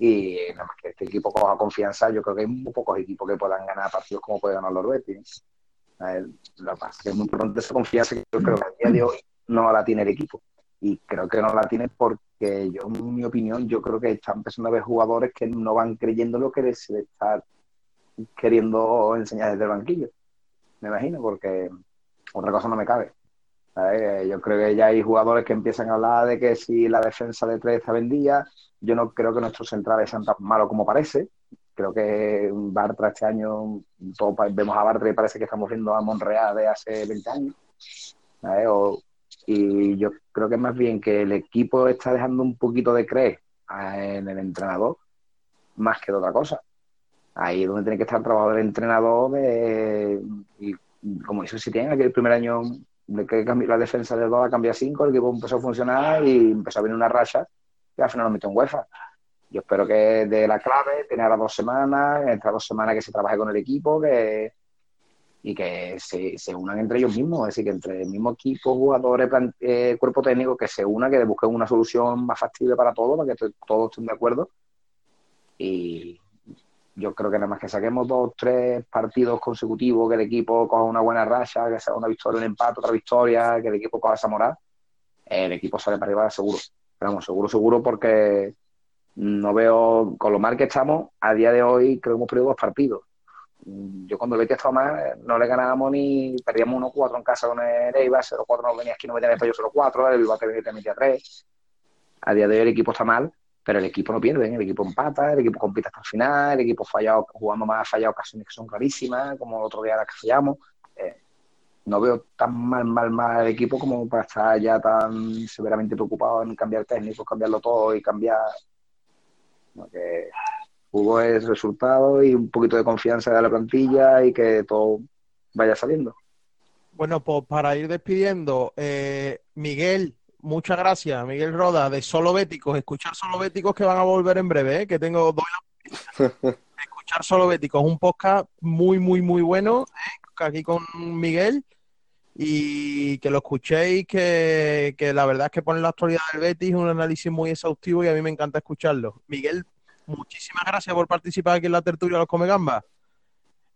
y nada más que este equipo coja confianza, yo creo que hay muy pocos equipos que puedan ganar partidos como puede ganar los Betis. Lo que es que muy importante esa confianza que yo creo que a día de hoy no la tiene el equipo. Y creo que no la tiene porque yo, en mi opinión, yo creo que están empezando a ver jugadores que no van creyendo lo que se le está queriendo enseñar desde el banquillo. Me imagino, porque otra cosa no me cabe. ¿sabes? Yo creo que ya hay jugadores que empiezan a hablar de que si la defensa de tres está vendida, yo no creo que nuestros centrales sean tan malos como parece. Creo que Bartra este año, todos vemos a Bartra y parece que estamos viendo a Monreal de hace 20 años. O, y yo creo que más bien que el equipo está dejando un poquito de creer en el entrenador más que de otra cosa. Ahí es donde tiene que estar el entrenador de, y como hizo si tiene aquel primer año de que la defensa del 2 cambia 5, el equipo empezó a funcionar y empezó a venir una racha y al final lo metió en UEFA. Yo espero que de la clave, tener las dos semanas, entre dos semanas que se trabaje con el equipo que, y que se, se, unan entre ellos mismos, es decir, que entre el mismo equipo, jugadores, eh, cuerpo técnico, que se una, que busquen una solución más factible para todos, para que todos estén de acuerdo. Y yo creo que nada más que saquemos dos, tres partidos consecutivos, que el equipo coja una buena racha, que sea una victoria, un empate, otra victoria, que el equipo coja esa moral, el equipo sale para arriba seguro. Pero vamos, seguro, seguro, porque no veo, con lo mal que estamos, a día de hoy creo que hemos perdido dos partidos. Yo cuando Betis estaba mal, no le ganábamos ni, perdíamos 1-4 en casa con el Eibar, 0-4 no venía aquí, no metía en el 0-4, el Bilbao te metía 3. A día de hoy el equipo está mal, pero el equipo no pierde, ¿eh? el equipo empata, el equipo compite hasta el final, el equipo fallado, jugando más ha fallado ocasiones que son clarísimas, como el otro día las que fallamos. Eh, no veo tan mal, mal, mal el equipo como para estar ya tan severamente preocupado en cambiar técnicos, cambiarlo todo y cambiar. ¿no? Jugó es resultado y un poquito de confianza de la plantilla y que todo vaya saliendo. Bueno, pues para ir despidiendo, eh, Miguel, muchas gracias, Miguel Roda, de Solo Béticos. Escuchar Solo Béticos que van a volver en breve, ¿eh? que tengo doy la... *laughs* Escuchar Solo Béticos, un podcast muy, muy, muy bueno, ¿eh? aquí con Miguel. Y que lo escuchéis, que, que, la verdad es que pone la actualidad del Betis, un análisis muy exhaustivo y a mí me encanta escucharlo. Miguel, muchísimas gracias por participar aquí en la tertulia de los Come Gambas.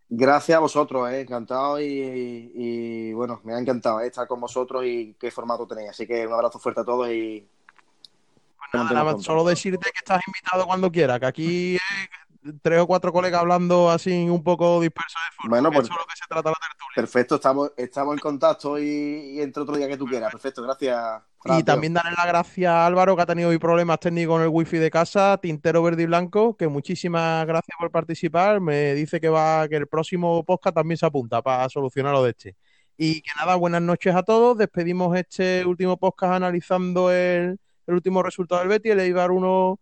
Gracias a vosotros, eh, encantado y, y, bueno, me ha encantado eh, estar con vosotros y qué formato tenéis. Así que un abrazo fuerte a todos y. Pues nada, nada solo decirte que estás invitado cuando quieras, que aquí eh, tres o cuatro colegas hablando así un poco dispersos de forma. Bueno, pues, eso es lo que se trata la tertulia. Perfecto, estamos, estamos en contacto y, y entre otro día que tú quieras. Perfecto, gracias. Y también darle las gracias a Álvaro, que ha tenido hoy problemas técnicos con el wifi de casa, Tintero Verde y Blanco, que muchísimas gracias por participar. Me dice que va, que el próximo podcast también se apunta para solucionar lo de este. Y que nada, buenas noches a todos. Despedimos este último podcast analizando el, el último resultado del Betty, el Eibar 1,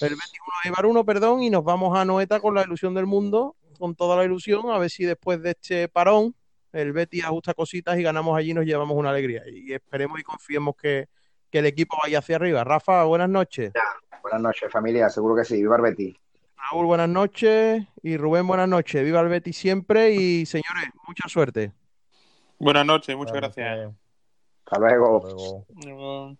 el Betis 1, Eibar 1, perdón, y nos vamos a Noeta con la ilusión del mundo, con toda la ilusión, a ver si después de este parón el Betis ajusta cositas y ganamos allí y nos llevamos una alegría. Y esperemos y confiemos que, que el equipo vaya hacia arriba. Rafa, buenas noches. Ya, buenas noches, familia, seguro que sí. Viva el Betis. Raúl, buenas noches. Y Rubén, buenas noches. Viva el Betis siempre y señores, mucha suerte. Buenas noches, muchas gracias. Hasta luego. Luego. Luego.